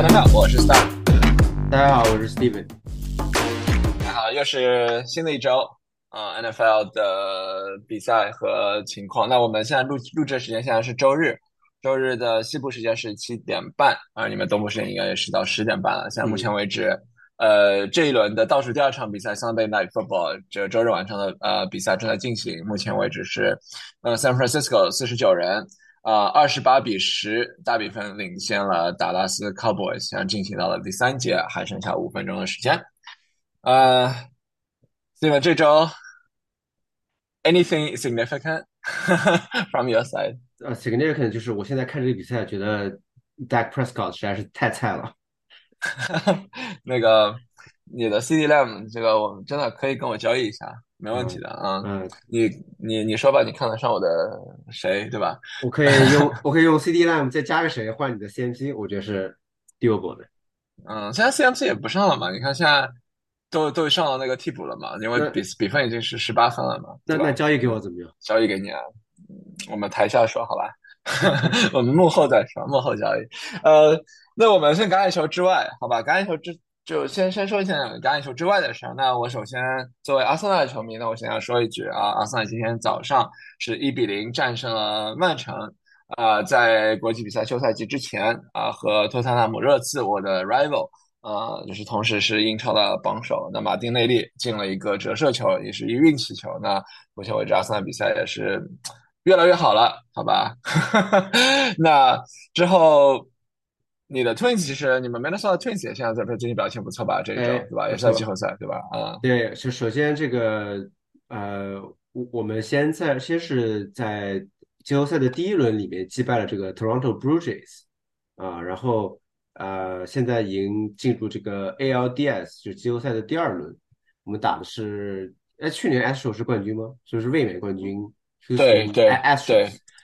NFL，我是 Star。大家好，我是 Steven。大家好，又是新的一周啊、呃、，NFL 的比赛和情况。那我们现在录录制时间现在是周日，周日的西部时间是七点半啊、你们东部时间应该也是到十点半了。现在目前为止，呃，这一轮的倒数第二场比赛 Sunday Night Football，这周日晚上的呃比赛正在进行。目前为止是，呃，San Francisco 四十九人。啊，二十八比十大比分领先了达拉斯 Cowboys，然后进行到了第三节，还剩下五分钟的时间。呃，Steven，这周 anything significant from your side？呃，significant 就是我现在看这个比赛，觉得 Dak Prescott 实在是太菜了。那个你的 CD Lamb 这个我们真的可以跟我交易一下，没问题的啊。嗯，你你你说吧，你看得上我的谁，对吧？我可以用我可以用 CD Lamb 再加个谁换你的 CMC，我觉得是 doable 的。嗯，现在 CMC 也不上了嘛，你看现在都都上了那个替补了嘛，因为比比分已经是十八分了嘛，那那交易给我怎么样？交易给你啊，嗯我们台下说好吧，我们幕后再说，幕后交易。呃，那我们先橄榄球之外，好吧，橄榄球之就先先说一下橄榄球之外的事儿。那我首先作为阿森纳的球迷，那我先要说一句啊，阿森纳今天早上是一比零战胜了曼城。啊、在国际比赛休赛季之前啊、和托特纳姆热刺我的 rival 啊、就是同时是英超的榜首。那马丁内利进了一个折射球，也是一运气球。那目前为止，阿森纳比赛也是越来越好了，好吧？那之后，你的 Twins 其实你们 Minnesota Twins 也现在在这最近表现不错吧？这一周哎对吧？也是在季后赛对吧？啊、对，就首先这个呃，我我们先在先是在季后赛的第一轮里面击败了这个 Toronto Blue Jays 啊，然后呃，现在已经进入这个 ALDS，就是季后赛的第二轮，我们打的是，哎，去年 Astro 是冠军吗？就是卫冕冠军，是对对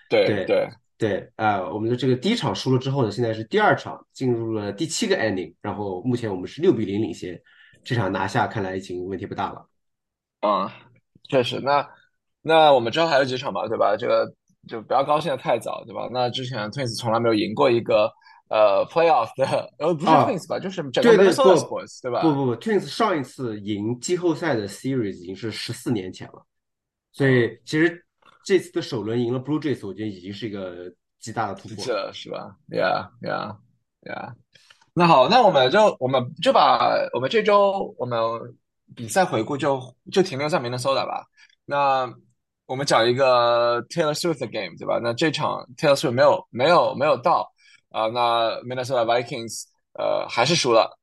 对对对，对，呃、我们的这个第一场输了之后呢，现在是第二场进入了第七个 ending，然后目前我们是六比零领先，这场拿下看来已经问题不大了。嗯，确实。那那我们之后还有几场吧，对吧？这个就不要高兴的太早，对吧？那之前 Twins 从来没有赢过一个呃 playoff 的，呃不是啊 Twins 吧，就是整个 Sports 对吧？不不不，Twins 上一次赢季后赛的 Series 已经是十四年前了，所以其实这次的首轮赢了 Blue Jays，我觉得已经是一个极大的突破是。了是吧？Yeah yeah yeah。那好，那我们就我们就把我们这周我们比赛回顾就就停留在 Minnesota 吧。那我们讲一个 Taylor Swift 的 game 对吧？那这场 Taylor Swift 没有没有没有到啊、那 Minnesota Vikings 呃还是输了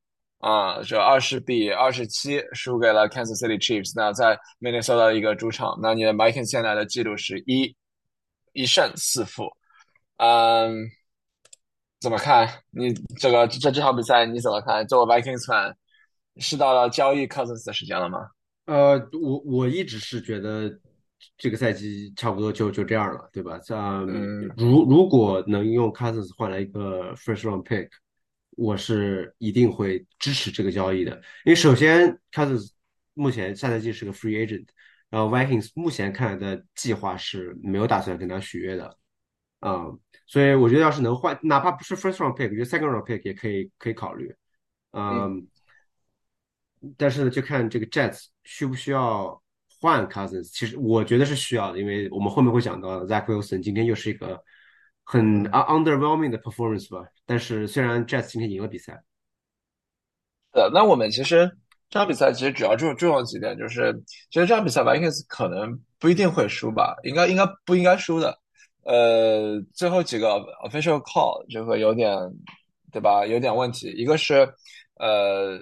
啊，这二十比二十七输给了 Kansas City Chiefs。那在 Minnesota 一个主场，那你的 Vikings 现在的记录是一一胜四负。嗯，怎么看？你这个这这场比赛你怎么看？作为 Vikings fan，是到了交易 Cousins 的时间了吗？呃，我我一直是觉得这个赛季差不多就就这样了，对吧？像嗯如如果能用 Cousins 换来一个 first round pick，我是一定会支持这个交易的。因为首先 Cousins 目前下赛季是个 free agent，然后 Vikings 目前看来的计划是没有打算跟他续约的，啊、所以我觉得要是能换，哪怕不是 first round pick，我觉得 second round pick 也可以可以考虑，嗯。但是呢，就看这个 Jets 需不需要换 Cousins。其实我觉得是需要的，因为我们后面会讲到 Zach Wilson 今天又是一个很 underwhelming 的 performance 吧。但是虽然 Jets 今天赢了比赛，呃，那我们其实这场比赛其实主要注注重几点，就是其实这场比赛吧，因为可能不一定会输吧，应该应该不应该输的。呃，最后几个 official call 这个有点，对吧？有点问题。一个是呃，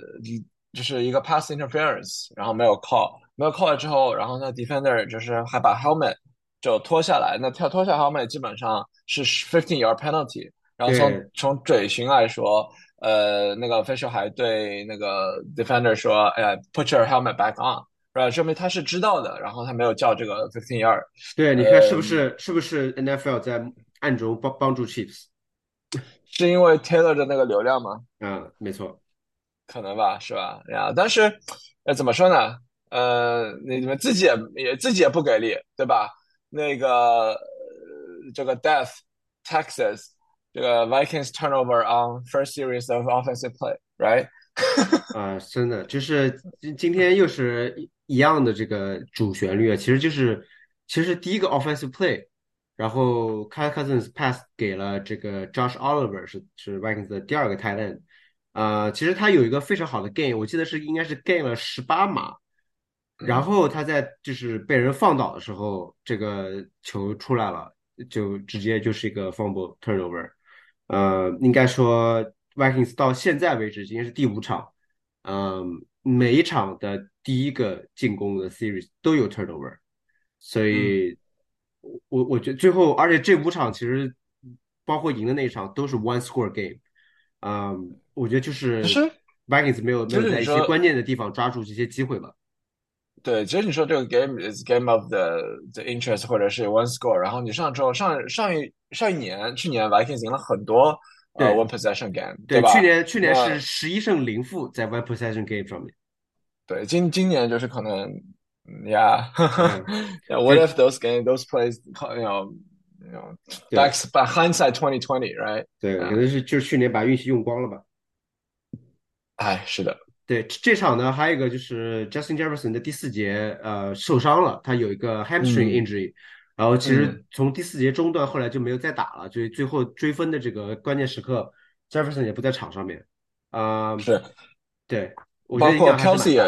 就是一个 pass interference，然后没有 call，没有 call 了之后，然后那 defender 就是还把 helmet 就脱下来，那跳脱下 helmet 基本上是 fifteen yard penalty。然后从从嘴型来说，呃，那个 official 还对那个 defender 说：“哎呀，put your helmet back on。”然后说明他是知道的，然后他没有叫这个 fifteen yard。对，你看是不呃是是不是 NFL 在暗中帮帮助 Chiefs？是因为 Taylor 的那个流量吗？嗯，没错，可能吧，是吧？呀，但是，呃，怎么说呢？呃，你你们自己也也自己也不给力，对吧？那个、这个 Death Texas 这个 Vikings turnover on first series of offensive play，right？啊，真的就是今今天又是一样的这个主旋律啊，其实就是其实第一个 offensive play，然后 Kyle Cousins pass 给了这个 Josh Oliver 是是 Vikings 的第二个 tight end，啊，其实他有一个非常好的 gain，我记得是应该是 gain 了十八码，然后他在就是被人放倒的时候，这个球出来了，就直接就是一个 fumble turnover，呃，应该说 Vikings 到现在为止今天是第五场。嗯，每一场的第一个进攻的 series 都有 turnover，所以，我我觉得最后，而且这五场其实包括赢的那一场都是 one score game，嗯，我觉得就是 Vikings 没有没有在一些关键的地方抓住这些机会吧。对，其实你说这个 game is game of the the interest，或者是 one score，然后你上周上上一上一年去年 Vikings 赢了很多。呃，one possession game，对吧？去年去年是十一胜零负在 one possession game 上面。对，今今年就是可能，Yeah，What if those game those plays，you know，you know，back by hindsight twenty twenty，right？对，可能是就是去年把运气用光了吧？哎，是的。对，这场呢还有一个就是 Justin Jefferson 的第四节呃受伤了，他有一个 hamstring injury。然后其实从第四节中段后来就没有再打了，所以最后追分的这个关键时刻，Jefferson 也不在场上面。啊，是，对，我觉得包括 Kelsey 也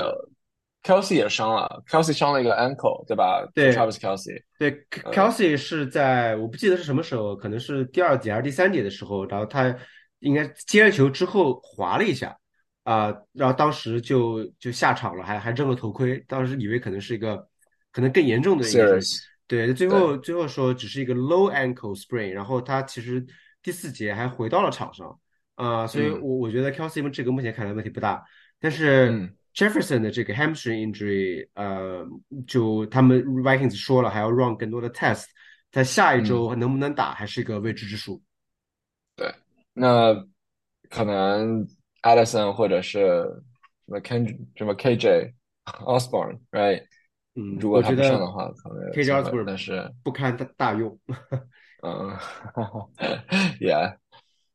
，Kelsey 也伤了，Kelsey 伤了一个 ankle，对吧？对，Travis Kelsey。对，Kelsey 是在我不记得是什么时候，可能是第二节还是第三节的时候，然后他应该接了球之后滑了一下，啊，然后当时就就下场了，还还扔了头盔，当时以为可能是一个可能更严重的一个。对，最后最后说只是一个 low ankle sprain，然后他其实第四节还回到了场上，啊，所以我我觉得 Kelsey 这个目前看来问题不大，但是 Jefferson 的这个 hamstring injury，呃，就他们 Vikings 说了还要 run 更多的 test，在下一周能不能打还是一个未知之数。对，那可能 Addison 或者是什么 Ken 什么 KJ Osborne，right？嗯，如果他不上的话，可能可以这样但是不堪大大用。嗯，Yeah，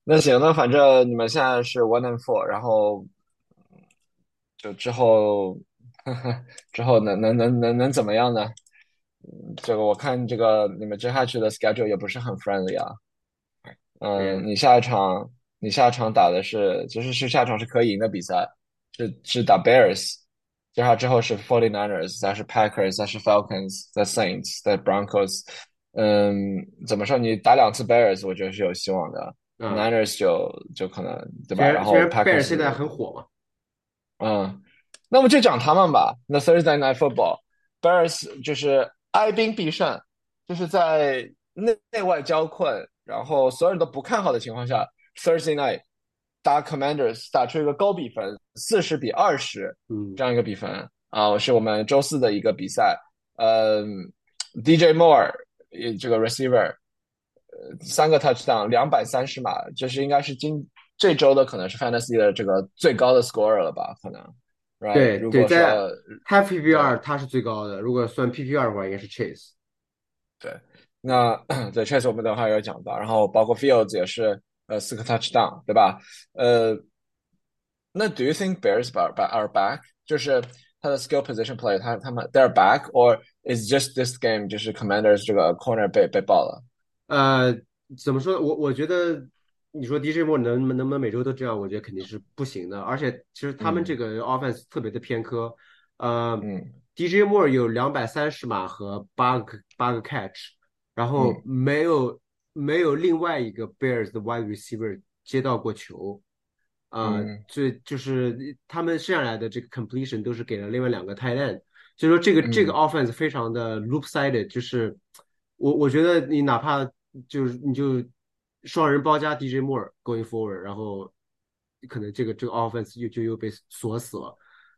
那行，那反正你们现在是 One and Four，然后就之后 之后能能能能能怎么样呢？这个我看这个你们接下去的 schedule 也不是很 friendly 啊。嗯，你下一场你下场打的是其实是下场是可以赢的比赛，是是打 Bears。接下来之后是 Forty Niners，再是 Packers，再是 Falcons，再 Saints，再 Broncos。嗯，怎么说？你打两次 Bears，我觉得是有希望的。Niners 就就可能对吧？然后 Packers 现在很火嘛。嗯，那么就讲他们吧。那 Thursday Night Football，Bears 就是哀兵必胜，就是在内内外交困，然后所有人都不看好的情况下，Thursday Night。打 Commanders 打出一个高比分，四十比二十，嗯，这样一个比分啊，是我们周四的一个比赛。嗯，DJ Moore 这个 receiver，呃，三个 touchdown，两百三十码，这是应该是今这周的可能是 Fantasy 的这个最高的 scorer 了吧？可能。对，如果说他 PPR 它是最高的，如果算 PPR 的话，应该是 Chase。对，那 对 Chase 我们等会儿要讲到，然后包括 Fields 也是。呃，四个 touchdown，对吧？呃，那 Do you think Bears are are back？就是他的 skill position play，他他们 they're back，or is just this game 就是 Commanders 这个 corner 被被爆了？呃，怎么说？我我觉得你说 DJ Moore 能能不能每周都这样？我觉得肯定是不行的。而且其实他们这个 offense 特别的偏科。呃，DJ Moore 有两百三十码和八个八个 catch，然后没有。没有另外一个 Bears 的 wide receiver 接到过球，啊，所以就是他们剩下来的这个 completion 都是给了另外两个 tight end，所以说这个这个 offense 非常的 loop sided，就是我我觉得你哪怕就是你就双人包夹 DJ Moore going forward，然后可能这个这个 offense 又就又被锁死了，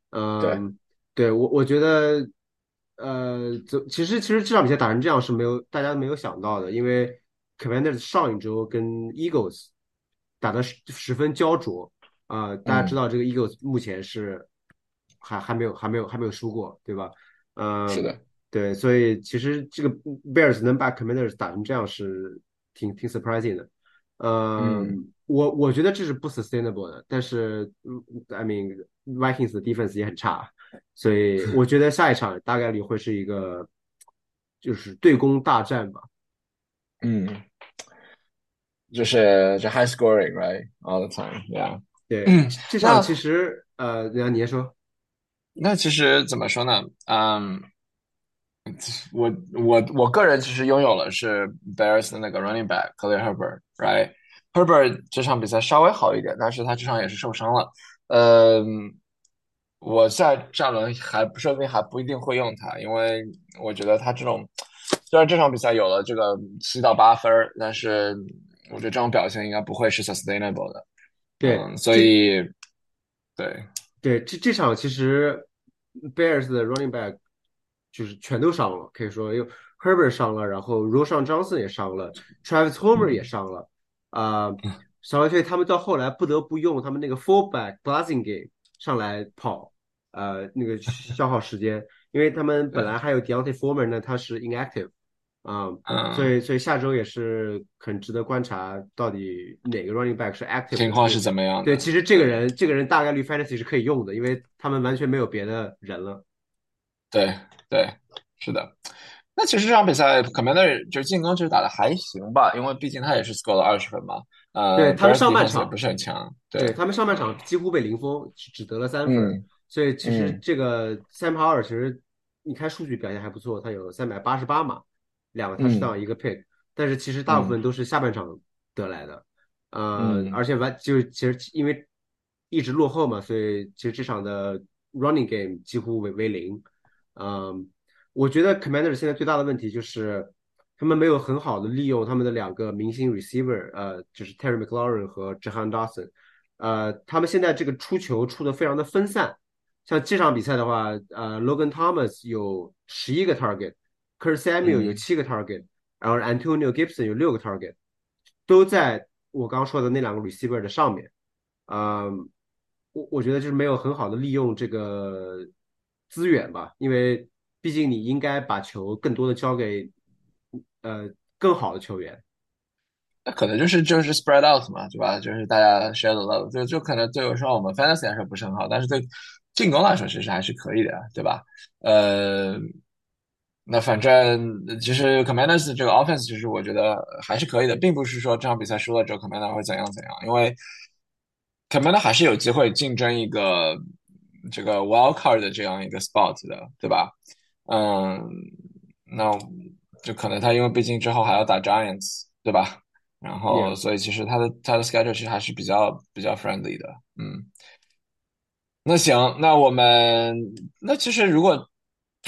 嗯，对我我觉得呃，其实其实这场比赛打成这样是没有大家没有想到的，因为。Commanders 上一周跟 Eagles 打的十十分焦灼啊，大家知道这个 Eagles 目前是还还没有还没有还没有输过，对吧？嗯，是的，对，所以其实这个 Bears 能把 Commanders 打成这样是挺挺 surprising 的，嗯，我我觉得这是不 sustainable 的，但是嗯，I mean Vikings 的 defense 也很差，所以我觉得下一场大概率会是一个就是对攻大战吧。嗯，就是就 high scoring right all the time，yeah。对，这场其实呃，那你先说。那其实怎么说呢？嗯，我我我个人其实拥有了是 Bears 的那个 running back Khalil Herbert，right？Herbert 这场比赛稍微好一点，但是他这场也是受伤了。嗯，我在战轮还不说不定还不一定会用他，因为我觉得他这种虽然这场比赛有了这个七到八分，但是我觉得这种表现应该不会是 sustainable 的。对，所以对。对，这这场其实 Bears 的 running back 就是全都伤了，可以说又 Herbert 伤了，然后 Roshan Johnson 也伤了，Travis Homer 也伤了，啊，小队他们到后来不得不用他们那个 fullback Blasingame 上来跑，呃，那个消耗时间，因为他们本来还有 Deontay Foreman 呢，他是 inactive。啊，所以所以下周也是很值得观察，到底哪个 running back 是 active 情况是怎么样？对，其实这个人这个人大概率 fantasy 是可以用的，因为他们完全没有别的人了。对对，是的。那其实这场比赛 Commander 就进攻其实打的还行吧，因为毕竟他也是 score 了二十分嘛。呃，对他们上半场不是很强，对他们上半场几乎被零封，只得了三分。所以其实这个 Sam Howell 其实你看数据表现还不错，他有三百八十八码。两个 touchdown 一个 pick，但是其实大部分都是下半场得来的，呃，而且完就其实因为一直落后嘛，所以其实这场的 running game 几乎为为零。嗯，我觉得 Commander 现在最大的问题就是他们没有很好的利用他们的两个明星 receiver，呃，就是 Terry McLaurin 和 Jahan Dawson，呃，他们现在这个出球出的非常的分散。像这场比赛的话，呃，Logan Thomas 有十一个 target。Kurt Samuel 有七个 target，然后 Antonio Gibson 有六个 target，都在我刚刚说的那两个 receiver 的上面。嗯，我我觉得就是没有很好的利用这个资源吧，因为毕竟你应该把球更多的交给呃更好的球员。那可能就是就是 spread out 嘛，对吧？就是大家 share the love，就就可能对我说我们 fantasy 来说不是很好，但是对进攻来说其实还是可以的，对吧？呃。那反正其实 Commanders 这个 offense 其实我觉得还是可以的，并不是说这场比赛输了之后 Commander 会怎样怎样，因为 Commander 还是有机会竞争一个这个 wild card 的这样一个 spot 的，对吧？嗯，那就可能他因为毕竟之后还要打 Giants，对吧？然后所以其实他的他的 schedule 其实还是比较比较 friendly 的，嗯。那行，那我们那其实如果。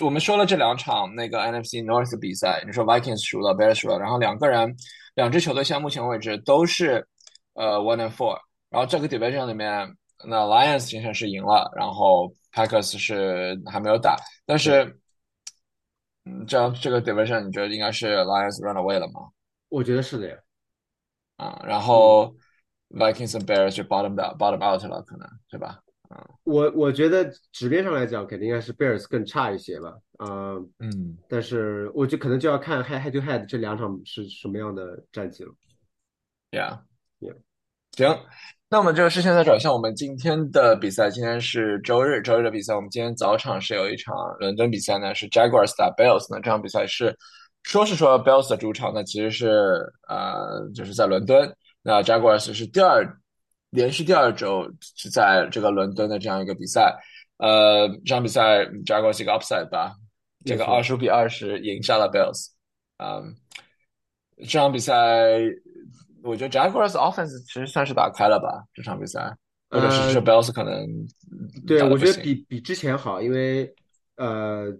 我们说了这两场那个 NFC North 的比赛，你说 Vikings 输了，Bears 输了，然后两个人，两支球队现在目前为止都是呃 one and four，然后这个 division 里面，那 Lions 今天是赢了，然后 Packers 是还没有打，但是，嗯，这样这个 division 你觉得应该是 Lions run away 了吗？我觉得是的呀，啊，然后 Vikings 和 Bears 就 bottom out bottom out 了，可能对吧？我我觉得纸面上来讲，肯定应该是 Bears 更差一些吧，啊，嗯，但是我就可能就要看 head head to head 这两场是什么样的战绩了。Yeah，Yeah，行，那我们这个事情再转向我们今天的比赛。今天是周日，周日的比赛，我们今天早场是有一场伦敦比赛呢，是 Jaguars 打 Bills。那这场比赛是说是说 Bills 的主场，那其实是呃，就是在伦敦。那 Jaguars 是第二。连续第二周是在这个伦敦的这样一个比赛，呃，这场比赛 Jaguars 一个 upside 吧，这个二十五比二十赢下了 Bills，嗯，这场比赛我觉得 Jaguars offense 其实算是打开了吧，这场比赛，或者是说 Bills 可能对我觉得比比之前好，因为呃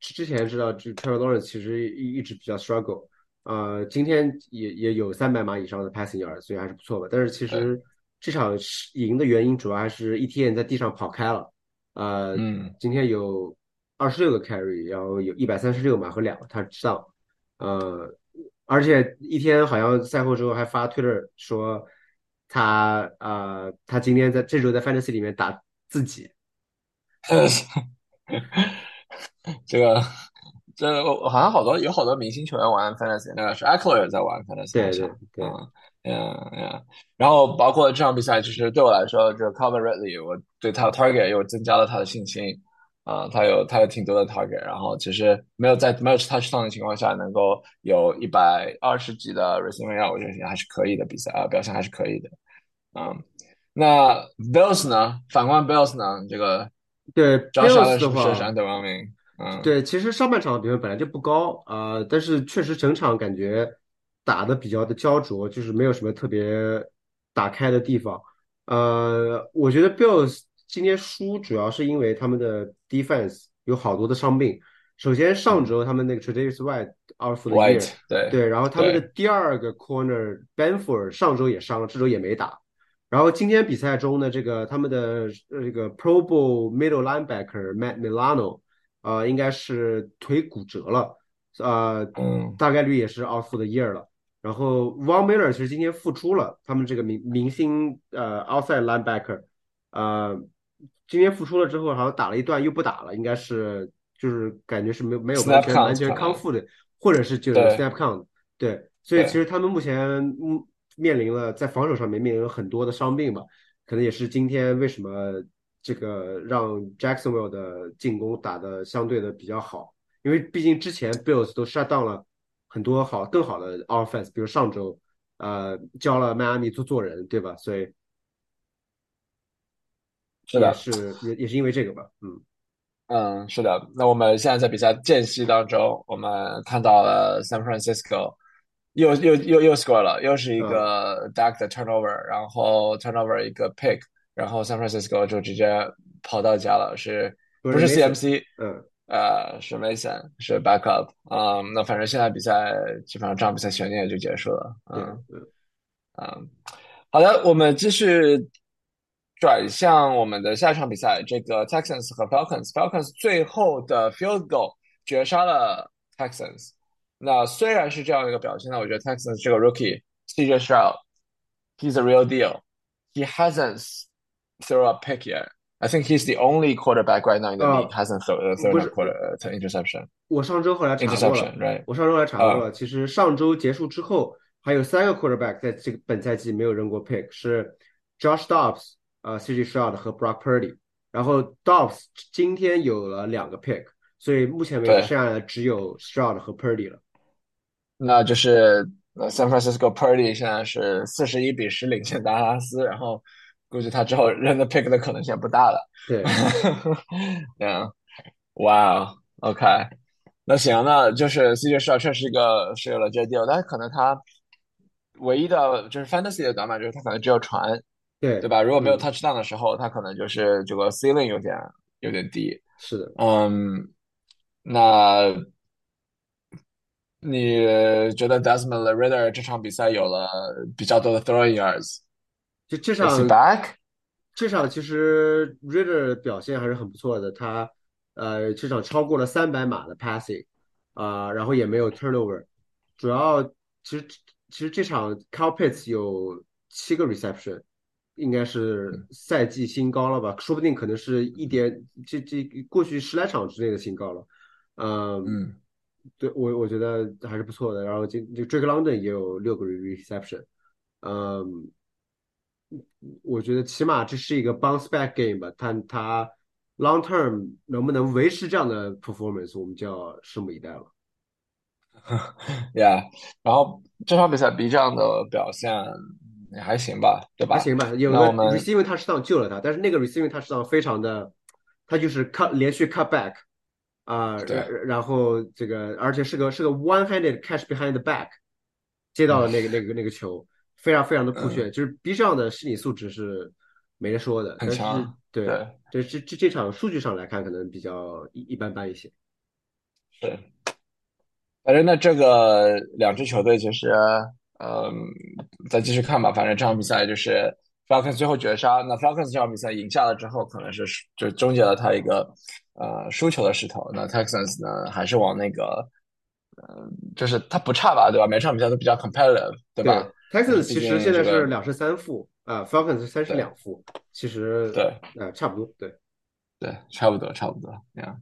之前知道就 Trevor Lawrence 其实一一直比较 struggle，呃，今天也也有三百码以上的 passing yard，所以还是不错吧，但是其实。这场赢的原因主要还是 ETN 在地上跑开了，呃，嗯今天有二十六个 carry，然后有一百三十六码和两个 touchdown，呃，而且一天好像赛后之后还发 Twitter 说他呃，他今天在这周在 fantasy 里面打自己，这个这好像好多有好多明星球员玩 fantasy，那个是 Eckler 在玩 fantasy，对对对。嗯嗯嗯，然后包括这场比赛，其实对我来说，这个 Calvin Ridley，我对他的 target 又增加了他的信心啊、他有他有挺多的 target，然后其实没有在没有 touchdown 的情况下，能够有一百二十几的 receiving yard，我觉得还是可以的比赛啊、表现还是可以的。嗯，那 Bills 呢？反观 Bills 呢？这个对 Allen Bills 的是不是是话，underwhelming？嗯，对，其实上半场的比分本来就不高啊、呃但是确实整场感觉打的比较的焦灼，就是没有什么特别打开的地方。呃，我觉得 bills 今天输主要是因为他们的 defense 有好多的伤病。首先上周他们那个 traditional white，out of the year 对，然后他们的第二个 corner Benford 上周也伤了，这周也没打。然后今天比赛中呢，这个他们的这个 Pro Bowl middle linebacker Matt Milano 呃，应该是腿骨折了，呃，大概率也是 out of the year 了。然后 Von Miller 其实今天复出了，他们这个明明星呃 outside linebacker，呃，今天复出了之后，好像打了一段又不打了，应该是就是感觉是没有没有完全完全康复的，或者是就是 snap 对 count，对，所以其。实他们目前嗯面临了在防守上面面临了很多的伤病吧。可能也是今天为什么这个让 Jacksonville 的进攻打的相对的比较好，因为毕竟之前 Bills 都 shut down 了很多好更好的 offense，比如上周呃教了迈阿密做做人，对吧？所以是的，是也也是因为这个吧，嗯嗯，是的。那我们现在在比赛间隙当中，我们看到了 San Francisco 又又又又 score 了，又是一啊，个 duck 的 turnover，然后 turnover 一个 pick，然后 San Francisco 就直接跑到家了，是不是不是 Mason，CMC？嗯，呃，是 Mason，是 backup。嗯，那反正现在比赛基本上这场比赛悬念也就结束了。嗯。嗯嗯，好的，我们继续转向我们的下一场比赛，这个 Texans 和 Falcons。Falcons 最后的 field goal 绝杀了 Texans。那虽然是这样一个表现呢，我觉得 Texans 这个 rookie CJ Stroud，he's a real deal. He hasn't thrown a pick yet. I think he's the only quarterback right now in the 啊，league hasn't thrown thrown 不 a 是 quarter uh, interception. 我上周后来查过了，Interception, right? 我上周来查过啊，了。其实上周结束之后，还有三个 quarterback 在这个本赛季没有扔过 pick，是 Josh Dobbs、呃 CJ Stroud 和 Brock Purdy。然后 Dobbs 今天有了两个 pick，所以目前为止对，剩下的只有 Stroud 和 Purdy 了。那就是呃，San Francisco Purdy 现在是四十一比十领先达拉斯，然后 估计他之后扔的 pick 的可能性不大了。对，嗯，哇哦，OK，那行，那就是 CJ 是确实是一个是有了这 deal，但是可能他唯一的就是 fantasy 的短板就是他可能只有传，对对，吧？如果没有嗯，touchdown 的时候，他可能就是这个 ceiling 有点有点低。是的。嗯，那你觉得 Desmond Ridder 这场比赛有了比较多的 throwing yards？Is 就这场，back？这场其实 Ritter 表现还是很不错的，他呃这场超过了三百码的 passing 啊、然后也没有 turnover，主要其实其实这场 Kyle Pitts 有七个 reception，应该是赛季新高了吧？说不定可能是一点这这过去十来场之内的新高了。嗯，嗯，对我我觉得还是不错的。然后这这 Drake London 也有六个 reception，嗯。我觉得起码这是一个 bounce back game 吧，但他 long term 能不能维持这样的 performance，我们就要拭目以待了。Yeah，然后这场比赛 B 站的表现也还行吧，对吧？还行吧，有个那我们 receiving touchdown 救了他，但是那个 receiving touchdown 非常的，他就是 cut 连续 cut back 啊、然对，然后这个而且是个是个 one handed catch behind the back 接到了那个那个那个球，非常非常的酷嗯，炫，就是 B 上的心理素质是没得说的，很强，对这，这这这场数据上来看可能比较一一般般一些。是。反正那这个两支球队其实，嗯，再继续看吧。反正这场比赛就是 Falcons 最后绝杀。那 Falcons 这场比赛赢下了之后，可能是就终结了他一个呃输球的势头。那 Texans 呢，还是往那个，嗯、就是他不差吧，对吧？每场比赛都比较 competitive，对吧？，Texans 其实现在，是两胜三负啊，Falcons 是三胜两负，其实对呃差不多。对，对，差不多差不多，那样。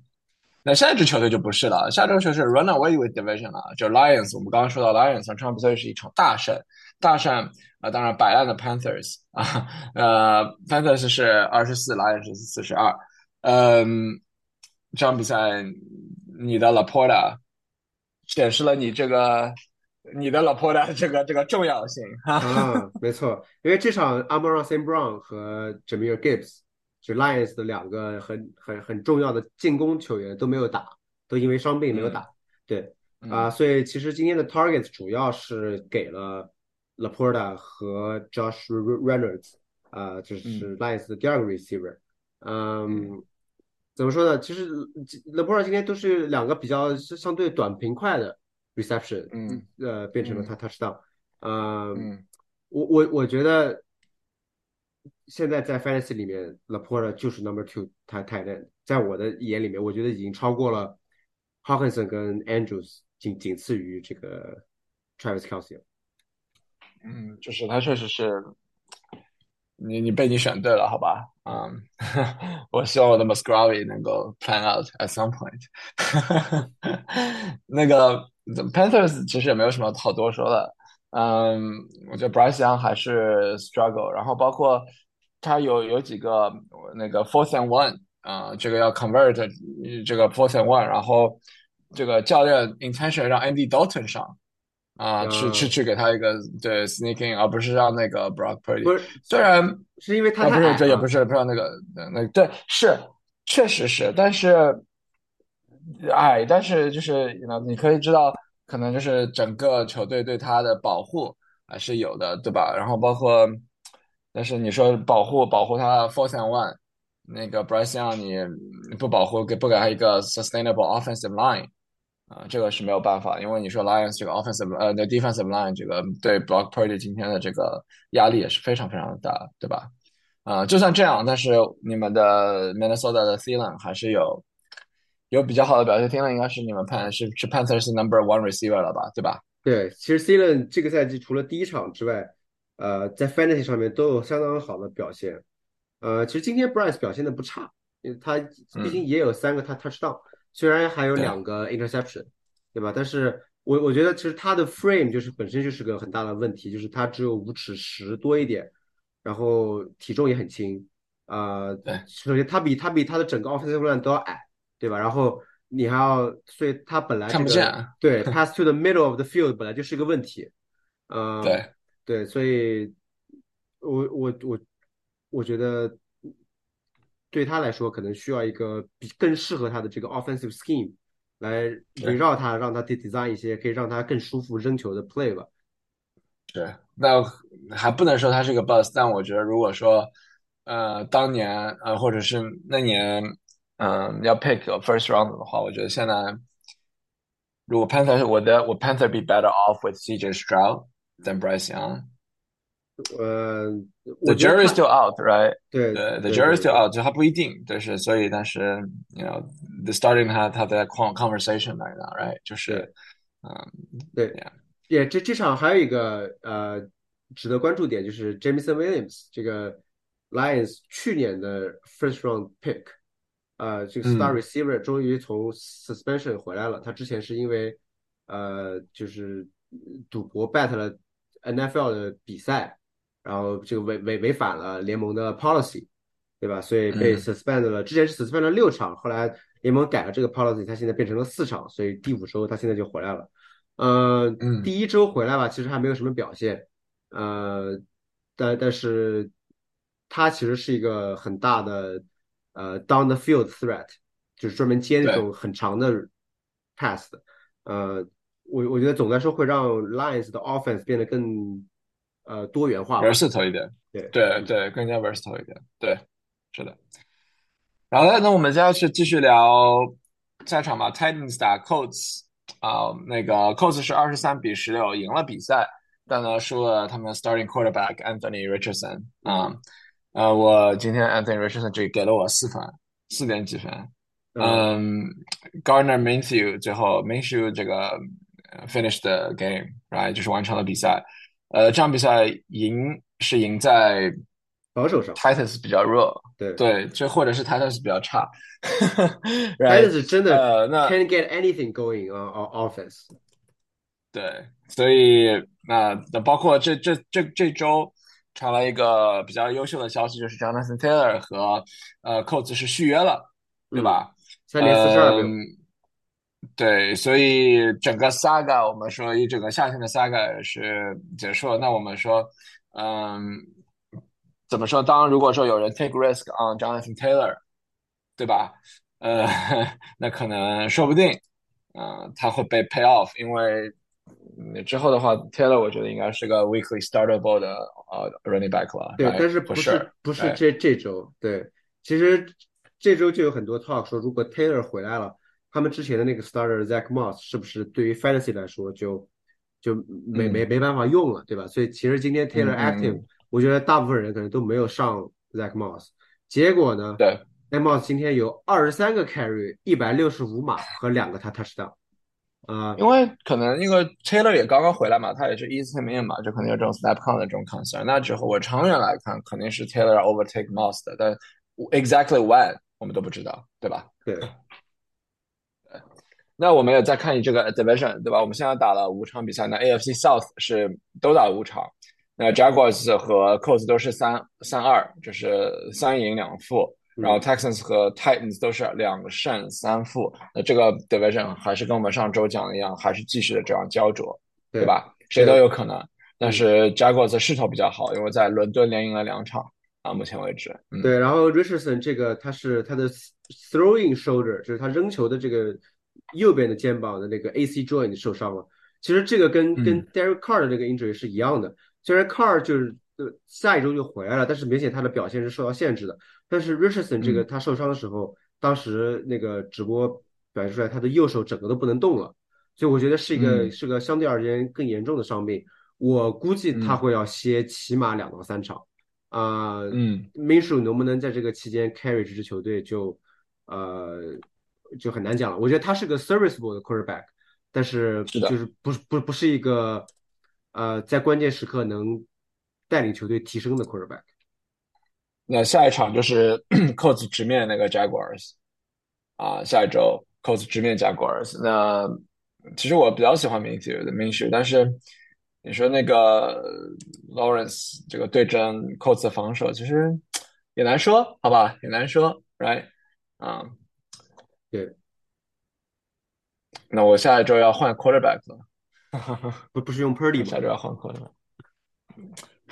那下一支球队就不是了，下一支球是 run away with division 了，就 Lions。我们刚刚说到 Lions 这场比赛是一场大胜，大胜啊，当然摆烂的 Panthers 啊，呃，Panthers 是二十四，Lions 是四十二。嗯，这场比赛你的 Laporta 显示了你这个你的 Laporta 这个这个重要性哈。啊，没错，因为这场 Amon Saint Brown 和 Jameer Gibbs 就 Lions 的两个很很很重要的进攻球员都没有打，都因为伤病没有打。对啊，所以其实今天的 Targets 主要是给了 Laporta 和 Josh Reynolds 啊，这是 Lions 的第二个 receiver。嗯。怎么说呢？其实 Laporta 今天都是两个比较相对短平快的 reception，嗯，呃，变成了他 touchdown。嗯，我我我觉得现在在 fantasy 里面，Laporta 就是 number two，他 tight end，在我的眼里面，我觉得已经超过了 Hawkinson 跟 Andrews，仅仅次于这个 Travis Kelce。嗯，就是他确实是。你你被你选对了，好吧？嗯，我希望我的 Musgrave 能够 plan out at some point。那个 Panthers 其实也没有什么好多说的。嗯，我觉得 Bryce Young 还是 struggle，然后包括他有有几个那个 fourth and one 啊，这个要 convert 这个 fourth and one，然后这个教练 intention 让 Andy Dalton 上。啊，去去去给他一个对 sneaking，而不是让那个 Brock Purdy。不是，虽然是因为他不是这也不是不是那个那对是确实是，但是哎，但是就是那你可以知道，可能就是整个球队对他的保护还是有的，对吧？然后包括，但是你说保护保护他 fourth and one，那个 Bryce Young 你不保护给不给他一个 sustainable offensive line。啊，这个是没有办法，因为你说 Lions 这个 offensive 呃那 defensive line 这个对 Block Purdy 今天的这个压力也是非常非常的大，对吧？啊，就算这样，但是你们的 Minnesota 的 Thielen 还是有有比较好的表现，Thielen 应该是你们判是是 Panthers number one receiver 了吧，对吧？对，其实 Thielen 这个赛季除了第一场之外，呃，在 Fantasy 上面都有相当好的表现。呃，其实今天 Bryce 表现的不差，因为他毕竟也有三个他 touchdown。虽然还有两个 interception，对吧？但是我我觉得其实他的 frame 就是本身就是个很大的问题，就是他只有五尺十多一点，然后体重也很轻，啊，首先他比他比他的整个 offensive line 都要矮，对吧？然后你还要，所以他本来看不见，对 pass to the middle of the field 本来就是一个问题，嗯，对对，所以我我我我觉得。对他来说，可能需要一个比更适合他的这个 offensive scheme 来围绕他，让他 design 一些可以让他更舒服扔球的 play 吧。对，那还不能说他是个 boss，但我觉得如果说，呃，当年呃，或者是那年，嗯，要 pick first round 的话，我觉得现在，如果 Panther，我的我 Panther be better off with CJ Stroud than Bryce Young。呃，the jury still out, right？对对，the jury still out，就还不一定，就是所以，但是，you know，the starting 他他在 conversation right now，right？就是，嗯，对，也这这场还有一个呃值得关注点，就是 Jameson Williams 这个 Lions 去年的 first round pick， 呃，这个 star receiver 终于从 suspension 回来了，他之前是因为呃就是赌博 bet 了 NFL 的比赛。然后这个违违违反了联盟的 policy，对吧？所以被 suspend 了。之前是 suspend 了六场，后来联盟改了这个 policy，他现在变成了四场，所以第五周他现在就回来了。呃，第一周回来吧，其实还没有什么表现。呃，但但是他其实是一个很大的呃 down the field threat，就是专门接那种很长的 pass 的。呃，我我觉得总的来说会让 Lions 的 offense 变得更。呃，多元化，versatile 一点，对对对，更加 versatile 一点，对，是的。然后呢，那我们接下去继续聊下场吧，Titans 打 Colts 啊，那个 Colts 是二十三比十六赢了比赛，但呢输了他们 starting quarterback Anthony Richardson 啊，呃，我今天 Anthony Richardson 只给了我四分，四点几分，嗯，Gardner Minshew 最后 Minshew 这个 finished the game，right 就是完成了比赛。呃，这场比赛赢是赢在防守上，Titans 比较弱，对对，这或者是 Titans 比较差，Titans 真的呃，那 can't get anything going on offense。对，所以那那包括这这这这周传来一个比较优秀的消息，就是 Jonathan Taylor 和呃 Colts 是续约了，对嗯，吧？三年四十二嗯对，所以整个 saga 我们说一整个夏天的 saga 是结束了。那我们说，嗯，怎么说？当如果说有人 take risk on Jonathan Taylor，对吧？呃，那可能说不定，嗯、他会被 pay off，因为嗯之后的话，Taylor 我觉得应该是个 weekly startable 的呃 running back 了对，但是不是不是这这周，对，其实这周就有很多 talk 说，如果 Taylor 回来了，他们之前的那个 starter Zach Moss 是不是对于 fantasy 来说就就没没嗯没办法用了，对吧？所以其实今天 Taylor active，嗯，我觉得大部分人可能都没有上 Zach Moss，结果呢对。，Zach Moss 今天有二十三个 carry，一百六十五码和两个他 touchdown，啊、因为可能因为 Taylor 也刚刚回来嘛，他也是 easy come in 嘛，就可能有这种 snap count 的这种 concern。那之后我长远来看，肯定是 Taylor overtake Moss 的，但 exactly when 我们都不知道，对吧？对，那我们也再看你这个 division，对吧？我们现在打了五场比赛，那 AFC South 是都打了五场，那 Jaguars 和 Colts 都是三三二，就是三赢两负，然后嗯 Texans 和 Titans 都是两胜三负。那这个 division 还是跟我们上周讲的一样，还是继续的这样焦灼，对对吧？谁都有可能，但嗯是 Jaguars 势头比较好，因为在伦敦连赢了两场啊，目前为止，嗯对，然后 Richardson 这个他是他的 throwing shoulder，就是他扔球的这个右边的肩膀的那个 AC joint 受伤了。其实这个跟跟嗯 Derek Carr 的这个 injury 是一样的，虽然 Carr 就下一周就回来了，但是明显他的表现是受到限制的。但是 Richardson 这个嗯他受伤的时候，当时那个直播表现出来他的右手整个都不能动了，所以我觉得是一个嗯是个相对而言更严重的伤病。我估计他嗯会要歇起码两到三场。啊、呃，嗯 Minshew 能不能在这个期间 carry 这支球队就呃就很难讲了。我觉得他是个 serviceable 的 quarterback，但是就是不是不不是一个呃在关键时刻能带领球队提升的 quarterback。那下一场就是 Colts 直面那个 Jaguars 啊，下一周 Colts 直面 Jaguars。那其实我比较喜欢 Minshew 的 Minshew，但是你说那个 Lawrence 这个对阵 Colts 的防守，其实也难说，好吧，也难说，right？啊，对，那我下一周要换 quarterback 了，不不是用 Purdy 吗？下周要换 quarterback。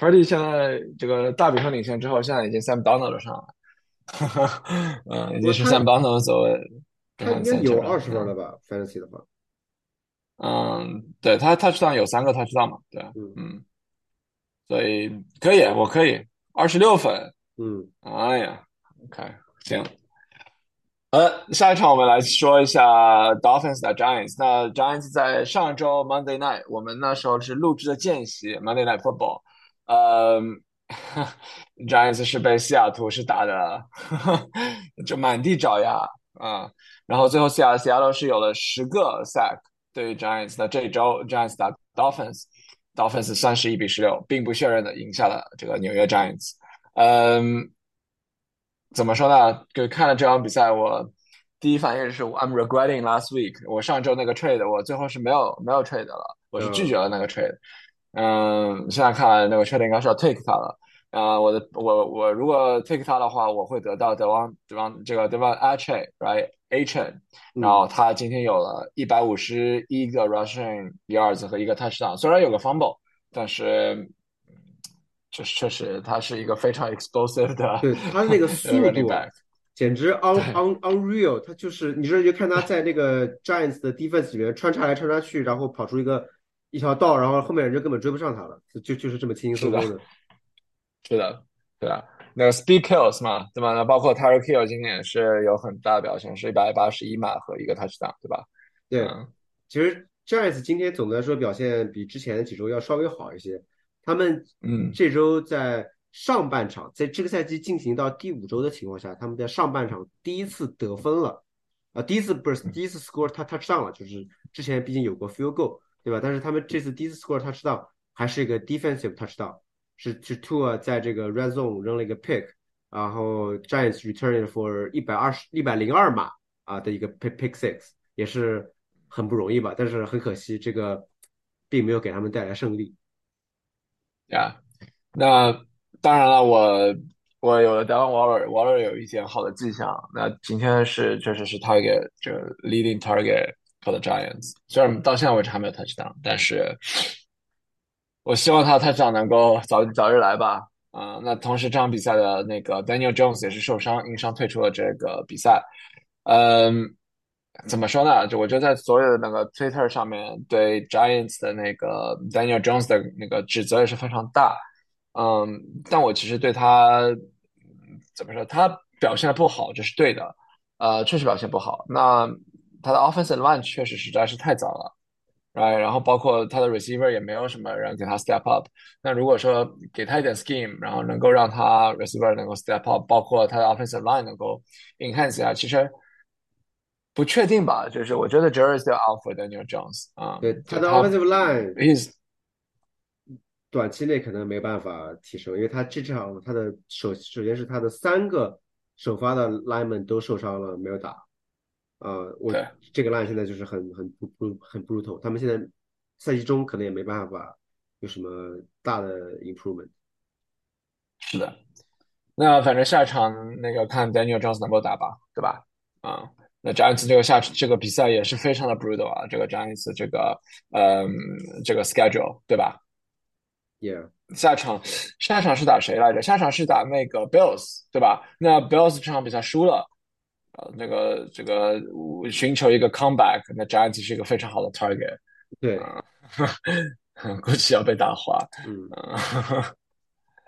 Purdy 现在这个大比分领先之后，现在已经 Sam Donald 上了，嗯，已经是他 Sam Donald 作为他应该有二十分了吧？Fantasy 的话，嗯，对他 touchdown 有三个 touchdown 嘛，对，嗯嗯，所以可以，我可以二十六分，嗯，哎呀，OK，行。呃，下一场我们来说一下 Dolphins 打 Giants。那 Giants 在上周 Monday Night，我们那时候是录制的间隙 Monday Night Football，呃，Giants 是被西雅图是打的，就满地找牙啊。然后最后西雅西雅图是有了十个 sack 对于 Giants。的这一周 Giants 打 Dolphins，Dolphins 三十一比十六，并不确认的赢下了这个纽约 Giants。嗯，怎么说呢？就看了这场比赛，我第一反应是 I'm regretting last week。我上周那个 trade，我最后是没有没有 trade 了，我是拒绝了那个 trade。嗯，现在看来那个 trade 应该是要 take 他了。啊、我的我我如果 take 他的话，我会得到德王德王这个德王 H right N，然后他今天有了一百五十一个 rushing yards 和一个 touchdown，虽然有个 fumble，但是这确实他是一个非常 explosive 的，对他那个速度啊简直 un un unreal，他就是你说就看他在那个 Giants 的 defense 里面穿插来穿插去，然后跑出一个一条道，然后后面人就根本追不上他了，就就是这么轻轻松松的。是的，对吧，那个 speed kills 嘛，对吧？那包括 Tyreek Hill 今天也是有很大的表现，是一百八十一码和一个 touchdown，对吧？对，嗯、其实 Giants 今天总的来说表现比之前几周要稍微好一些。他们嗯这周在上半场，在这个赛季进行到第五周的情况下，他们在上半场第一次得分了，啊，第一次不是第一次 score 他 touchdown 了，就是之前毕竟有过 field goal，对吧？但是他们这次第一次 score 他知道还是一个 defensive touchdown，是是 Tua 在这个 red zone 扔了一个 pick，然后 Giants returned for 一百二十一百零二码啊的一个 pick pick six，也是很不容易吧？但是很可惜这个。并没有给他们带来胜利。呀，那当然了，我我有了 d a n Waller，Waller 有一些好的迹象。那今天是确实是 target 这 leading target for the Giants，虽然到现在为止还没有 touchdown，但是我希望他 touchdown 能够早早日来吧。啊、那同时这场比赛的那个 Daniel Jones 也是受伤，因伤退出了这个比赛。嗯，怎么说呢？就我觉得在所有的那个 Twitter 上面对 Giants 的那个 Daniel Jones 的那个指责也是非常大。嗯，但我其实对他怎么说，他表现的不好，这是对的。呃，确实表现不好。那他的 offensive line 确实实在是太早了。right？然后包括他的 receiver 也没有什么人给他 step up。那如果说给他一点 scheme，然后能够让他 receiver 能够 step up，包括他的 offensive line 能够 enhance 一下，其实不确定吧？就是我觉得 Jerry still out for Daniel Jones 啊、对，他的 offensive line he's 短期内可能没办法提升，因为他这场他的首首先是他的三个首发的 lineman 都受伤了，没有打。呃，我这个 line 现在就是很很不不很 brutal，他们现在赛季中可能也没办法有什么大的 improvement。是的。那反正下一场那个看 Daniel Jones 能够打吧，对吧？啊、那 Giants 这个下这个比赛也是非常的 brutal 啊，这个 Giants 这个嗯这个 schedule 对吧？Yeah，下场下场是打谁来着？下场是打那个 Bills 对吧？那 Bills 这场比赛输了，呃，那个这个寻求一个 comeback，那 Giants 是一个非常好的 target，对，估计要被打花。嗯，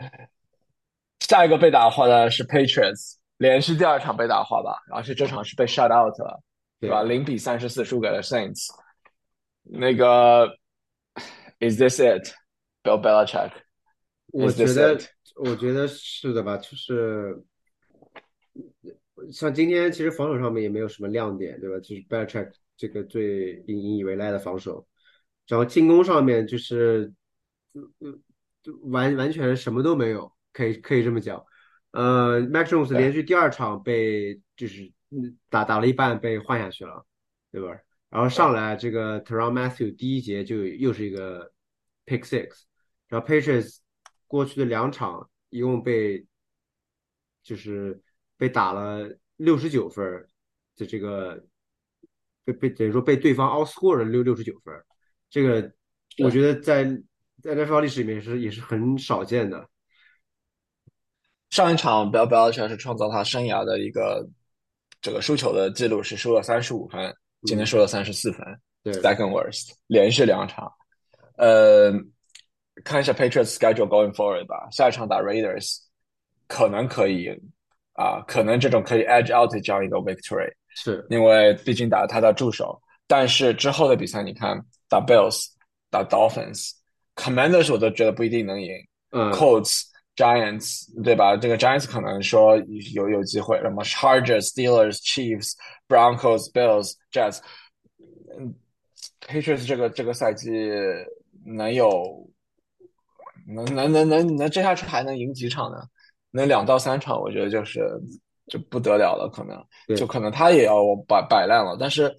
嗯，下一个被打花的是 Patriots，连续第二场被打花吧，而且这场是被 shut out 了，对吧？零比三十四输给了 Saints。那个 Is this it? Bill Belichick？我觉得我觉得是的吧，就是像今天其实防守上面也没有什么亮点，对吧？就是 Belichick 这个最引引以为赖的防守，然后进攻上面就是，呃完完全什么都没有，可以可以这么讲。呃，Mac Jones 连续第二场被就是嗯打打了一半被换下去了，对吧？然后上来这个 Teron Matthew 第一节就又是一个 pick six，然后 Patriots 过去的两场一共被就是被打了六十九分儿的这个被被等于说被对方 outscore 了六六十九分，这个我觉得在在 NFL 历史里面是也是很少见的。上一场 Bill Belichick 是创造他生涯的一个这个输球的记录，是输了三十五分，今天输了三十四分对，，second worst，连续两场。呃，看一下 Patriots schedule going forward 吧，下一场打 Raiders，可能可以啊，可能这种可以 edge out 这样一个 victory，是，因为毕竟打他的助手。但是之后的比赛，你看打 Bills、打 Dolphins、Commanders，我都觉得不一定能赢。嗯，Colts、Giants，对吧？这个 Giants 可能说有有机会，那么 Chargers、Steelers、Chiefs、Broncos、Bills、Jets，嗯，Patriots 这个这个赛季能有能能能能能接下去还能赢几场呢？能两到三场，我觉得就是就不得了了，可能就可能他也要摆摆烂了，但是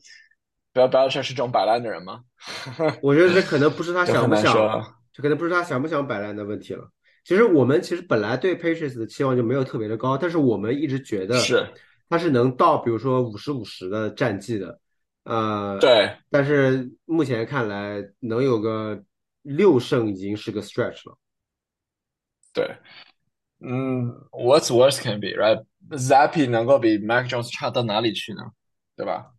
不要不要说是这种摆烂的人吗，我觉得这可能不是他想不想。这可能不是他想不想摆烂的问题了。其实我们其实本来对 Patriots 的期望就没有特别的高，但是我们一直觉得是他是能到比如说五十五十的战绩的，呃，对，但是目前看来能有个六胜已经是个 stretch 了。对，嗯，What's worse can be, right? Zappy 能够比 Mac Jones 差到哪里去呢？对吧？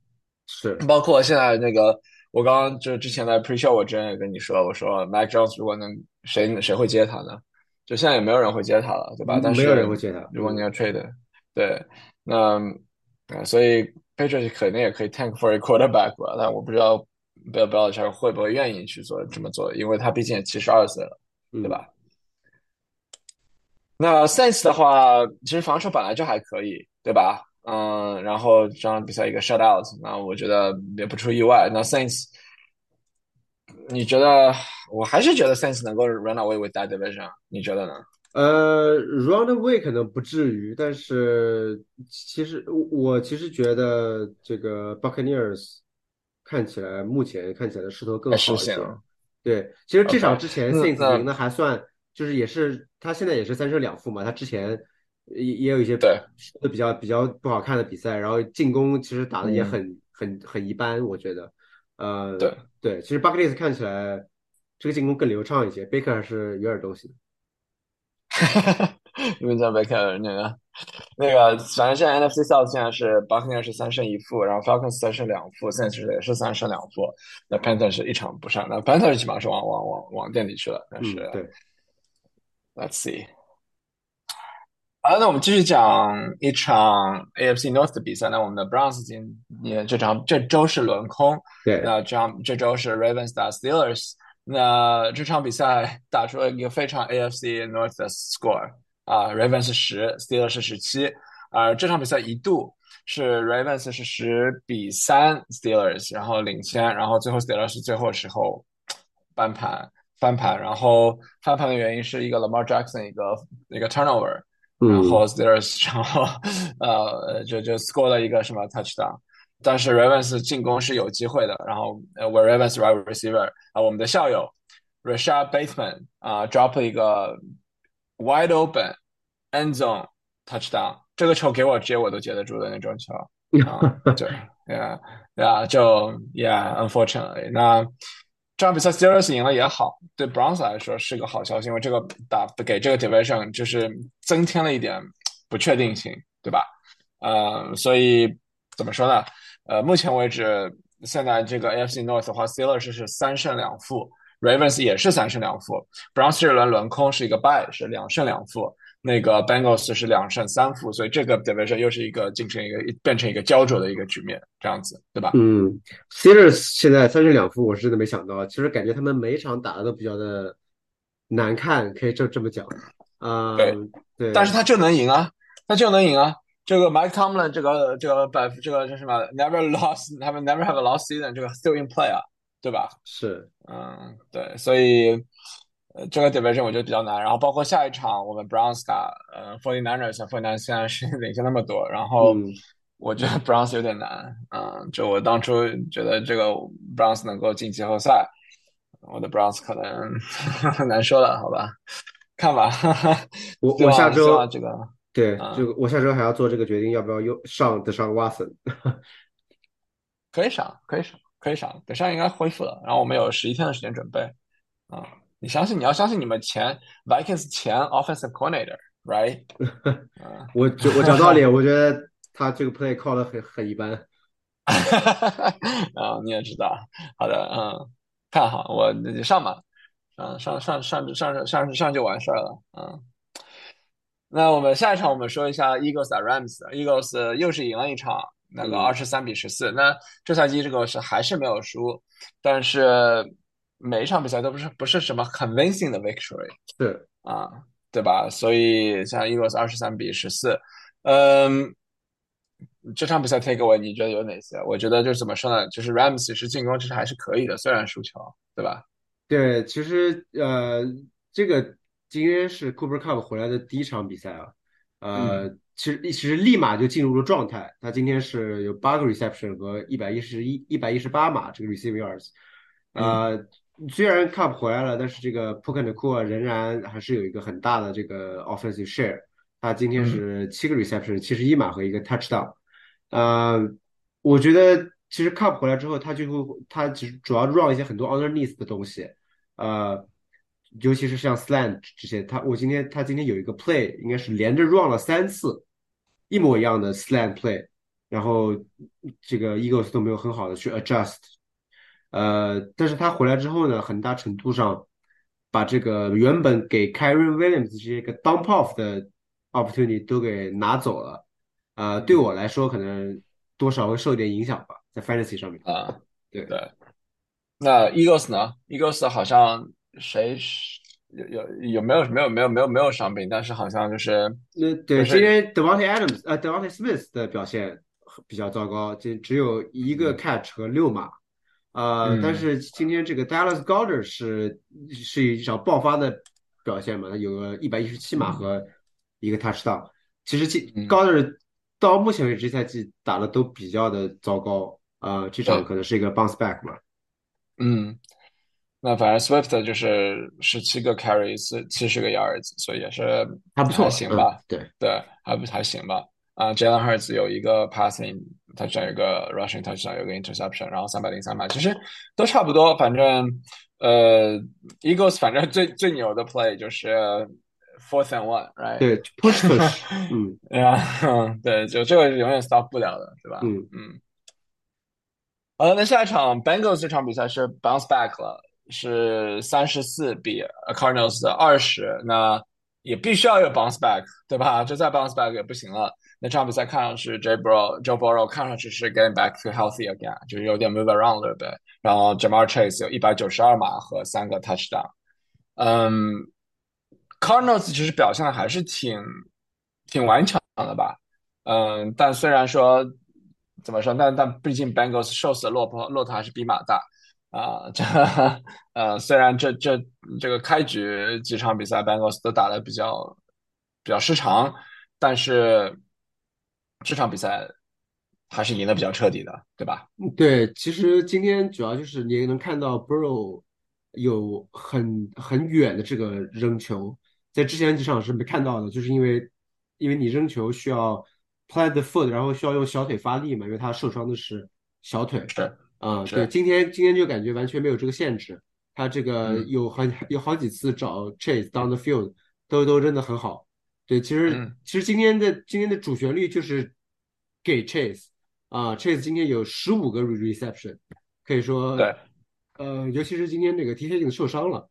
是，包括现在那个，我刚刚就之前在 pre show 我之前也跟你说，我说 Mac Jones 如果能谁谁会接他呢？就现在也没有人会接他了，对吧？但是没有人会接他。如果你要 trade，对，那呃，所以 Patriots 可能也可以 tank for a quarterback 吧，但我不知道 Bill Belichick 会不会愿意去做这么做，因为他毕竟也七十二岁了，嗯对吧？那 Saints 的话，其实防守本来就还可以，对吧？嗯，然后这场比赛一个 shutout，那我觉得也不出意外。那 Saints，你觉得？我还是觉得 Saints 能够 run away with that division，你觉得呢？呃，run away 可能不至于，但是其实我我其实觉得这个 Buccaneers 看起来目前看起来势头更好一些。了。对，其实这 OK，场之前那 Saints 赢的还算，就是也是他现在也是三胜两负嘛，他之前也也有一些对，比较比较不好看的比赛，然后进攻其实打的也嗯，很很很一般，我觉得，呃，对。对，其实 Buccaneers 看起来这个进攻更流畅一些，Baker 还是有点东西的。因为在贝克尔那个那个，反正现在 NFC South 现在是 Buccaneers 是三胜一负，然后 Falcons 三胜两负，现在是也是三胜两负。那 Panthers 是一场不胜，那 Panthers 基本上是往往往往垫底去了。但是嗯，对，Let's see，好，那我们继续讲一场 AFC North 的比赛。那我们的 Browns 今年这场这周是轮空，对，那这样这周是 Ravens 打 Steelers。那这场比赛打出了一个非常 AFC North 的 score 啊，Ravens 是十，Steelers 是十七。而这场比赛一度是 Ravens 是十比三 Steelers，然后领先，然后最后 Steelers 最后时候翻盘翻盘，然后翻盘的原因是一个 Lamar Jackson 一个一个 turnover。然嗯后 Steelers 然后呃就就 score 了一个什么 touchdown，但是 Ravens 进攻是有机会的。然后呃，we Ravens wide receiver 啊，我们的校友 Rashad Bateman 啊，drop 了一个 wide open end zone touchdown，这个球给我接我都接得住的那种球啊，对，yeah yeah 就 yeah unfortunately 那。这场比赛 Steelers 赢了也好，对 Browns 来说是个好消息，因为这个打给这个 division 就是增添了一点不确定性，对吧？呃，所以怎么说呢？呃，目前为止，现在这个 AFC North 的话，Steelers 是三胜两负，Ravens 也是三胜两负，Browns 这轮轮空是一个 bye，是两胜两负。那个 Bengals 是两胜三负，所以这个 division 又是一个进成一个变成一个焦灼的一个局面，这样子，对吧？嗯，Steelers 现在三胜两负，我是真的没想到，其实感觉他们每一场打的都比较的难看，可以这这么讲。啊、对，对，但是他就能赢啊，他就能赢啊。这个 Mike Tomlin 这个这个百这个这什么 never lost，他们 never have a lost season，这个 still in play 啊，对吧？是，嗯，对，所以呃这个 division 我觉得比较难。然后包括下一场我们 Browns 打呃 Forty Niners，Forty Niners 现在是 领先那么多，然后嗯我觉得 Browns 有点难。嗯，就我当初觉得这个 Browns 能够进季后赛，我的 Browns 可能很 难说了，好吧？看吧，我我下周望这个对，啊、这个我下周还要做这个决定，要不要又上得上 Watson？可以上，可以上，可以上，得上应该恢复了，然后我们有十一天的时间准备啊、你相信，你要相信你们前 Vikings 前 offensive coordinator，right？嗯、我我讲道理，我觉得他这个 play call 的很很一般。啊，你也知道，好的，嗯，看好我你上吧，上上上上上上上就完事儿了，嗯。那我们下一场我们说一下 Eagles 打 Rams，Eagles 又是赢了一场，那个嗯二十三比十四。那这赛季这个是还是没有输，但是每一场比赛都不是不是什么 convincing 的 victory 是，啊，对吧？所以像 Eagles 二十三比十四，嗯，这场比赛 takeaway 你觉得有哪些？我觉得就是怎么说呢，就是 Rams 其实进攻其实还是可以的，虽然输球，对吧？对，其实呃，这个今天是 Cooper Cup 回来的第一场比赛啊，呃，嗯其实其实立马就进入了状态。他今天是有八个 reception 和一百一十一一百一十八码这个 receiving yards，呃，虽然 Cup 回来了，但是这个 p o k e n 的 c o 仍然还是有一个很大的这个 offensive share。他今天是七个 reception 七十一码和一个 touchdown，呃，我觉得其实 Cup 回来之后，他就会他其实主要 run 一些很多 underneath 的东西。呃，尤其是像 slant 这些，他我今天他今天有一个 play，应该是连着 run 了三次，一模一样的 slant play，然后这个 Eagles 都没有很好的去 adjust，呃，但是他回来之后呢，很大程度上把这个原本给 Karen Williams 这个 dump off 的 opportunity 都给拿走了，呃，对我来说可能多少会受点影响吧，在 fantasy 上面，啊，对对。那 Eagles 呢？Eagles 好像谁有有有没有没有没有没有没有伤病，但是好像就是那对就是今天 Devontae Adams 呃 Devontae Smith 的表现比较糟糕，这只有一个 catch 和六码，呃，嗯但是今天这个 Dallas Goedert 是是一场爆发的表现嘛，他有个一百一十七码和一个 touchdown。其实今嗯 Goedert 到目前为止这赛季打的都比较的糟糕，呃，这场可能是一个 bounce back 嘛。嗯，那反正 Swift 就是十七个 carry 四七十个 yards，所以也是还不错，行吧？对对，还不还行吧？啊，Jalen Hurts 有一个 passing touchdown，有一个 rushing touchdown，有个 interception，然后三百零三码，其实都差不多。反正呃，Eagles 反正最最牛的 play 就是 fourth and one，right？对，push push，嗯，对啊，对，就这个是永远 stop 不了的，对吧？嗯嗯。好了，那下一场 Bengals 这场比赛是 bounce back 了。是三十四比 Cardinals 的二十，那也必须要有 bounce back，对吧？就再 bounce back 也不行了。那这场比赛看上去，J Bro Joe Burrow 看上去是 getting back to healthy again，就是有点 move around 对不对？然后 Jamar Chase 有一百九十二码和三个 touchdown。嗯，Cardinals 其实表现的还是挺挺顽强的吧？嗯，但虽然说怎么说，但但毕竟 Bengals 瘦死的骆驼骆驼还是比马大。啊，这呃，虽然这这这个开局几场比赛，Bengals 都打的比较比较失常，但是这场比赛还是赢得比较彻底的，对吧？对，其实今天主要就是你能看到 Burrow 有很很远的这个扔球，在之前几场是没看到的，就是因为因为你扔球需要 plant the foot，然后需要用小腿发力嘛，因为他受伤的是小腿。是。啊，对，今天今天就感觉完全没有这个限制，他这个有很有好几次找 Chase down the field 都都扔的很好。对，其实其实今天的今天的主旋律就是给 Chase 啊，Chase 今天有十五个 reception，可以说对，呃，尤其是今天这个 T Higgins 受伤了，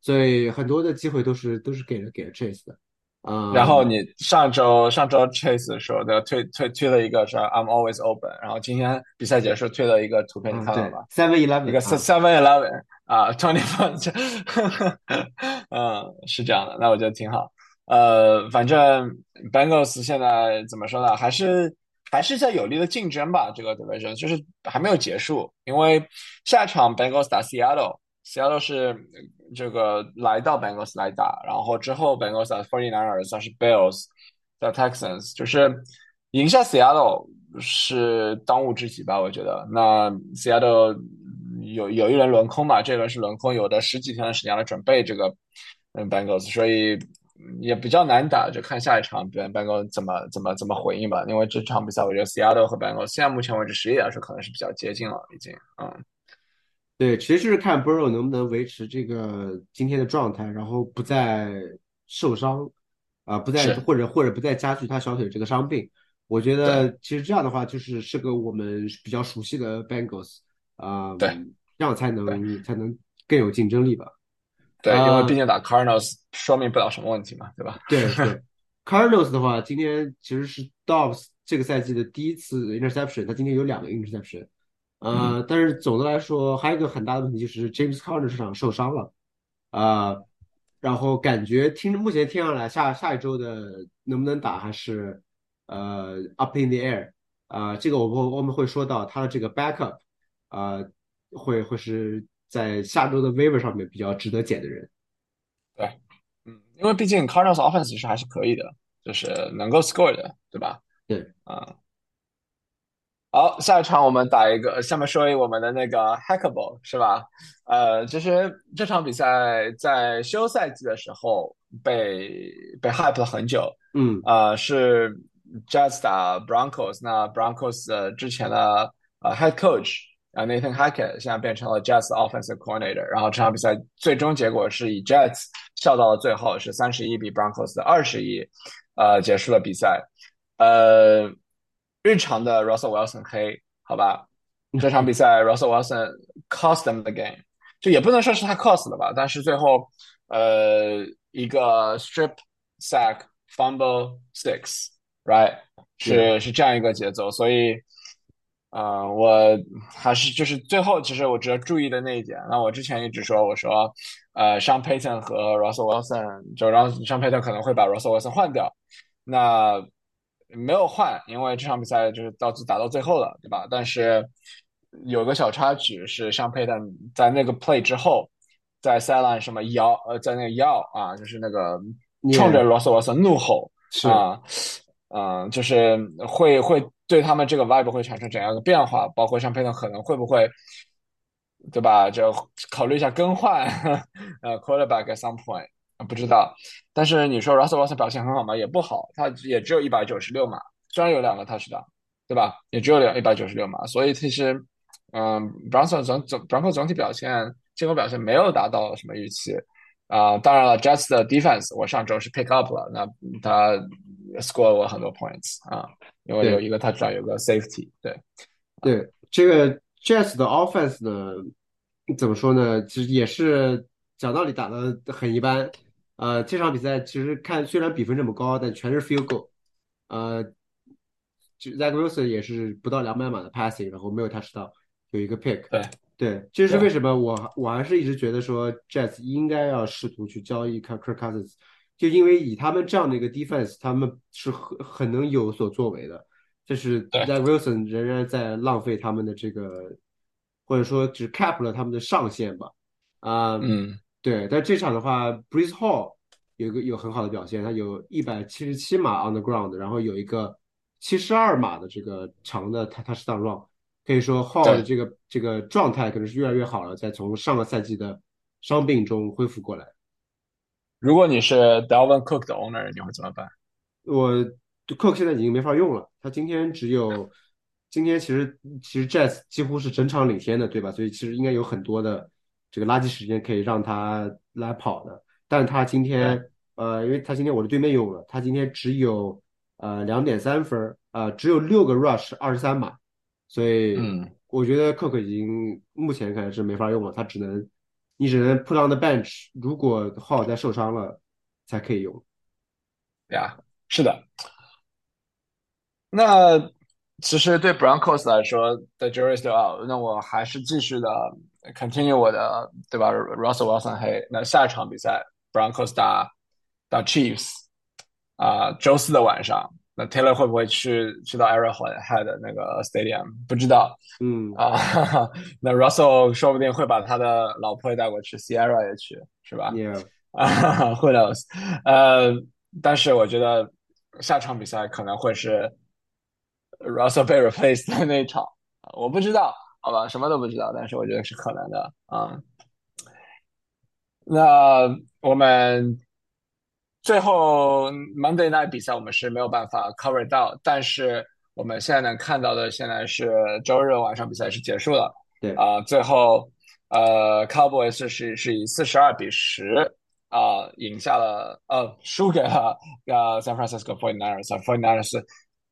所以很多的机会都是都是给了给了 Chase 的。啊，然后你上周上周 Chase 说的推推推了一个是 I'm always open，然后今天比赛结束推了一个图片，你看到了吗？Seven Eleven 一个 Seven Eleven 啊，Twenty One，嗯，是这样的，那我觉得挺好。呃，反正 Bengals 现在怎么说呢？还是还是在有力的竞争吧，这个 division 就是还没有结束，因为下一场 Bengals 打 Seattle。Seattle 是这个来到 Bengals 来打，然后之后 Bengals 打 Forty Niners，算是 Bills，在 Texans，就是赢下 Seattle 是当务之急吧？我觉得。那 Seattle 有有一轮轮空嘛，这轮是轮空，有的十几天的时间来准备这个嗯 Bengals，所以也比较难打，就看下一场 Bengals 怎么怎么怎么回应吧。因为这场比赛，我觉得 Seattle 和 Bengals 现在目前为止实力来说，可能是比较接近了，已经，嗯。对，其实就是看 Burrow 能不能维持这个今天的状态，然后不再受伤，啊，不再或者或者不再加剧他小腿这个伤病。我觉得其实这样的话，就是是个我们比较熟悉的 Bengals，啊，对，这样才能才能更有竞争力吧。对，因为毕竟打 Cardinals 说明不了什么问题嘛，对吧？对对，Cardinals 的话，今天其实是 Dobbs 这个赛季的第一次 interception，他今天有两个 interception。呃，但是总的来说，还有一个很大的问题就是 James Conner 这场受伤了，啊，然后感觉听目前听上来，下下一周的能不能打还是呃 up in the air，啊，这个我们我们会说到他的这个 backup，啊，会会是在下周的 waiver 上面比较值得捡的人。对，嗯，因为毕竟 Cardinals offense 其实还是可以的，就是能够 score 的，对吧？对，啊。好，下一场我们打一个，下面说一我们的那个 Hackable 是吧？呃，其实这场比赛在休赛季的时候被被 hype 了很久，嗯，呃，是 Jazz 打 Broncos，那 Broncos 之前的呃 head coach 啊 Nathan Hackett 现在变成了 Jazz offensive coordinator，然后这场比赛最终结果是以 Jazz 笑到了最后，是三十一比 Broncos 的二十一，呃，结束了比赛，呃。日常的 Russell Wilson 黑，好吧，这场比赛 Russell Wilson cost them the game，就也不能说是他 cost 了吧，但是最后呃一个 strip sack fumble six，right 是是这样一个节奏，所以呃我还是就是最后其实我值得注意的那一点，那我之前一直说我说呃 Sean Payton 和 Russell Wilson 就让 Sean Payton 可能会把 Russell Wilson 换掉，那。没有换，因为这场比赛就是到打到最后了，对吧？但是有个小插曲是，像佩顿在那个 play 之后，在 sideline 什么摇呃，在那个摇啊，就是那个冲着罗斯罗森怒吼啊，嗯，就是会会对他们这个 vibe 会产生怎样的变化？包括像佩顿可能会不会对吧？就考虑一下更换 呃 quarterback at some point，不知道。但是你说 Russell Wilson 表现很好吗？也不好，他也只有一百九十六码，虽然有两个 touchdown，对吧？也只有两一百九十六码，所以其实，嗯，Bronson 总总 Bronco 总体表现进攻表现没有达到什么预期啊、当然了，Jets 的 defense 我上周是 pick up 了，那他 score 我很多 points 啊，因为有一个 touchdown，有个 safety，对，对，这个 Jets 的 offense 呢，怎么说呢？其实也是讲道理打的很一般。呃，这场比赛其实看虽然比分这么高，但全是 field goal。呃，就 Zach Wilson 也是不到两百码的 passing，然后没有 touchdown，有一个 pick。对，对，这是为什么我我还是一直觉得说 Jets 应该要试图去交易 Kirk Cousins，就因为以他们这样的一个 defense，他们是很很能有所作为的。这是对 Zach Wilson 仍然在浪费他们的这个，或者说只 cap 了他们的上限吧。啊、嗯，对，但这场的话，Breeze Hall 有一个有很好的表现，他有一百七十七码 on the ground，然后有一个七十二码的这个长的他他是 down run，可以说 Hall 的这个这个状态可能是越来越好了，在从上个赛季的伤病中恢复过来。如果你是 Dalvin Cook 的 owner，你会怎么办？我 Cook 现在已经没法用了，他今天只有今天其实其实 Jets 几乎是整场领先的，对吧？所以其实应该有很多的这个垃圾时间可以让他来跑的，但他今天呃，因为他今天我的对面用了，他今天只有呃两点三分儿，呃只有六个 rush 二十三码，所以嗯我觉得 Cook 已经目前看来是没法用了，他只能你只能 put on the bench，如果 Hall 再受伤了才可以用。呀，是的。那其实对 Broncos 来说，the jury still out。那我还是继续的 continue 我的，对吧？Russell Wilson 黑。那下一场比赛，Broncos 打打 Chiefs 啊、周四的晚上，那 Taylor 会不会去去到 Arrowhead 的那个 Stadium？不知道嗯，啊。那 Russell 说不定会把他的老婆也带过去，Sierra 也去，是吧？也、啊，Who knows？呃，但是我觉得下场比赛可能会是 Russell 被 replaced 的那一场，我不知道，好吧，什么都不知道，但是我觉得是可能的啊、那我们最后 Monday Night 比赛我们是没有办法 cover 到，但是我们现在能看到的，现在是周日晚上比赛是结束了，对啊、最后呃 Cowboys 是是以四十二比十啊、赢下了呃输给了呃 San Francisco 49ers，49ers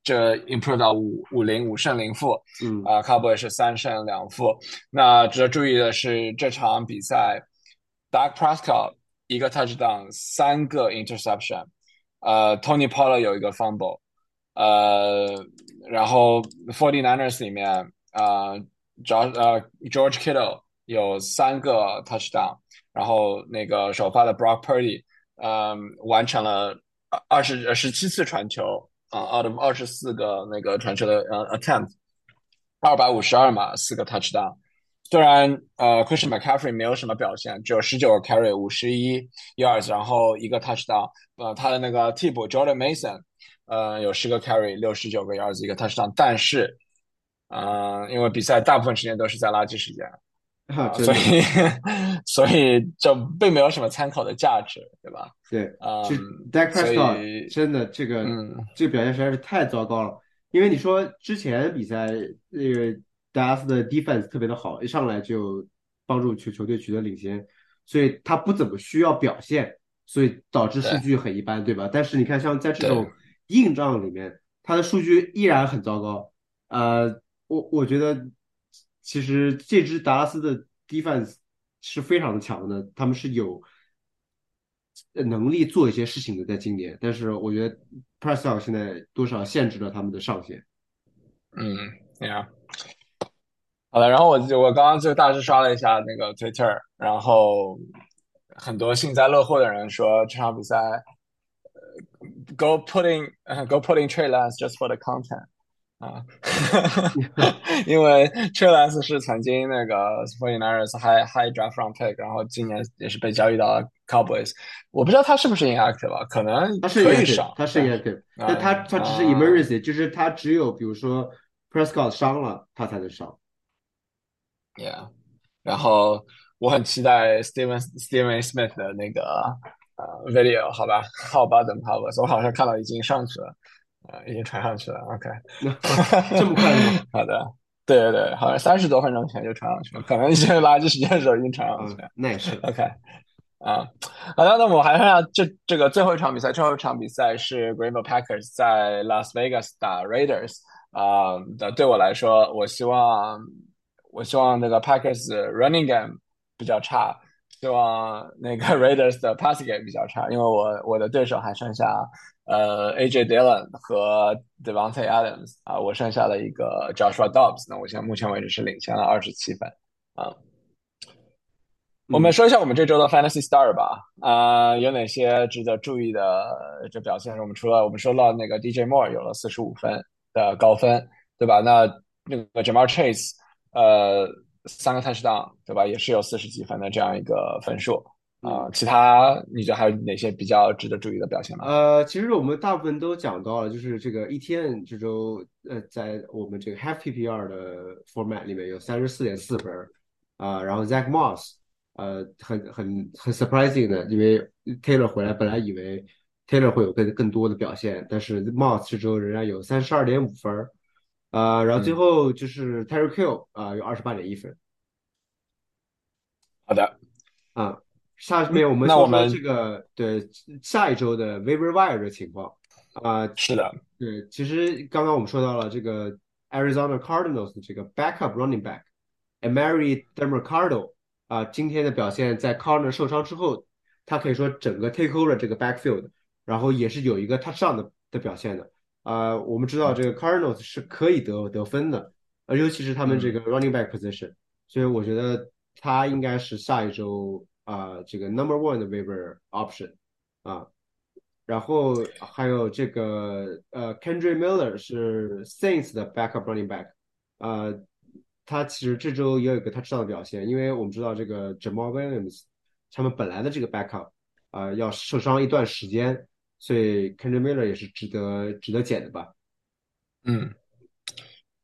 这 improve 到五五零五胜零负，嗯啊、Cowboys 是三胜两负。那值得注意的是，这场比赛 Dak Prescott 一个 touchdown，三个 interception，呃，Tony Pollard 有一个 fumble，呃，然后 49ers 里面，呃，George 呃 George Kittle 有三个 touchdown，然后那个首发的 Brock Purdy，嗯、完成了二十十七次传球啊、out of 二十四个那个传球的呃 attempt，二百五十二码，四个 touchdown。虽然呃，Christian McCaffrey 没有什么表现，只有十九个 carry，五十一 yards，然后一个 touchdown。呃，他的那个替补 Jordan Mason，呃，有十个 carry，六十九个 yards，一个 touchdown。但是，嗯、呃，因为比赛大部分时间都是在垃圾时间，啊，啊、所以所以就并没有什么参考的价值，对吧？对，嗯其实 Dak 所以 Prescott 真的这个嗯这个表现实在是太糟糕了。因为你说之前比赛那个达拉斯的 defense 特别的好，一上来就帮助球球队取得领先，所以他不怎么需要表现，所以导致数据很一般，对吧？但是你看，像在这种硬仗里面，他的数据依然很糟糕。呃，我我觉得其实这支达拉斯的 defense 是非常的强的，他们是有能力做一些事情的，在今年。但是我觉得 Prescott 现在多少限制了他们的上限。嗯，Yeah。好的，然后我就我刚刚就大致刷了一下那个 Twitter，然后很多幸灾乐祸的人说这场比赛、呃、，Go putting、呃、Go putting Trey Lance just for the content 啊，因为 Lance 是曾经那个 49ers high high draft round pick，然后今年也是被交易到了 Cowboys，我不知道他是不是 inactive 啊，可能他是他是 inactive，啊但他他只是啊 emergency，就是他只有比如说 Prescott 伤了，他才能上。Yeah，然后我很期待 Steven Steven Smith 的那个呃 video，好吧？How about them Powers？我好像看到已经上去了，呃，已经传上去了。OK，这么快吗？好的，对对对，好像三十多分钟前就传上去了，可能一些垃圾时间的时候已经传上去了。那也是 OK，啊，好的，那我还剩下这这个最后一场比赛，最后一场比赛是 Green Bay Packers 在 Las Vegas 打 Raiders 啊。的对我来说，我希望我希望那个 Packers running game 比较差，希望那个 Raiders 的 passing game 比较差，因为我我的对手还剩下呃 AJ Dillon 和 Devontae Adams 啊，我剩下的一个 Joshua Dobbs，那我现在目前为止是领先了二十七分啊。我们说一下我们这周的 Fantasy Star 吧，啊、有哪些值得注意的这表现？我们除了我们说到那个 DJ Moore 有了四十五分的高分，对吧？那那个 Jamar Chase，呃，三个 touchdown，对吧？也是有四十几分的这样一个分数啊、其他你觉得还有哪些比较值得注意的表现吗？呃，其实我们大部分都讲到了，就是这个 ETN 这周，呃，在我们这个 Half PPR 的 format 里面有三十四点四分儿，啊、然后 Zach Moss，呃，很很很 surprising 的，因为 Taylor 回来，本来以为 Taylor 会有更更多的表现，但是 Moss 这周仍然有三十二点五分儿，啊、然后最嗯。后就是 Terry Kill 啊、有二十八点一分，好的，啊，下面我们说说这个对下一周的 waiver wire 的情况啊，是的，对，其实刚刚我们说到了这个 Arizona Cardinals 的这个 backup running back Emery Demercado 啊，今天的表现在 Connor 受伤之后，他可以说整个 take over 这个 backfield，然后也是有一个 touchdown 的的表现的。啊，我们知道这个 Cardinals 是可以得得分的，呃，尤其是他们这个 running back position，所以我觉得他应该是下一周啊这个 number one 的 waiver option 啊。然后还有这个呃 k e n d r i Miller 是 Saints 的 backup running back，呃，他其实这周也有一个他知道的表现，因为我们知道这个 Jamal Williams 他们本来的这个 backup 啊、要受伤一段时间，所以 k e n d r i Miller 也是值得值得捡的吧。嗯。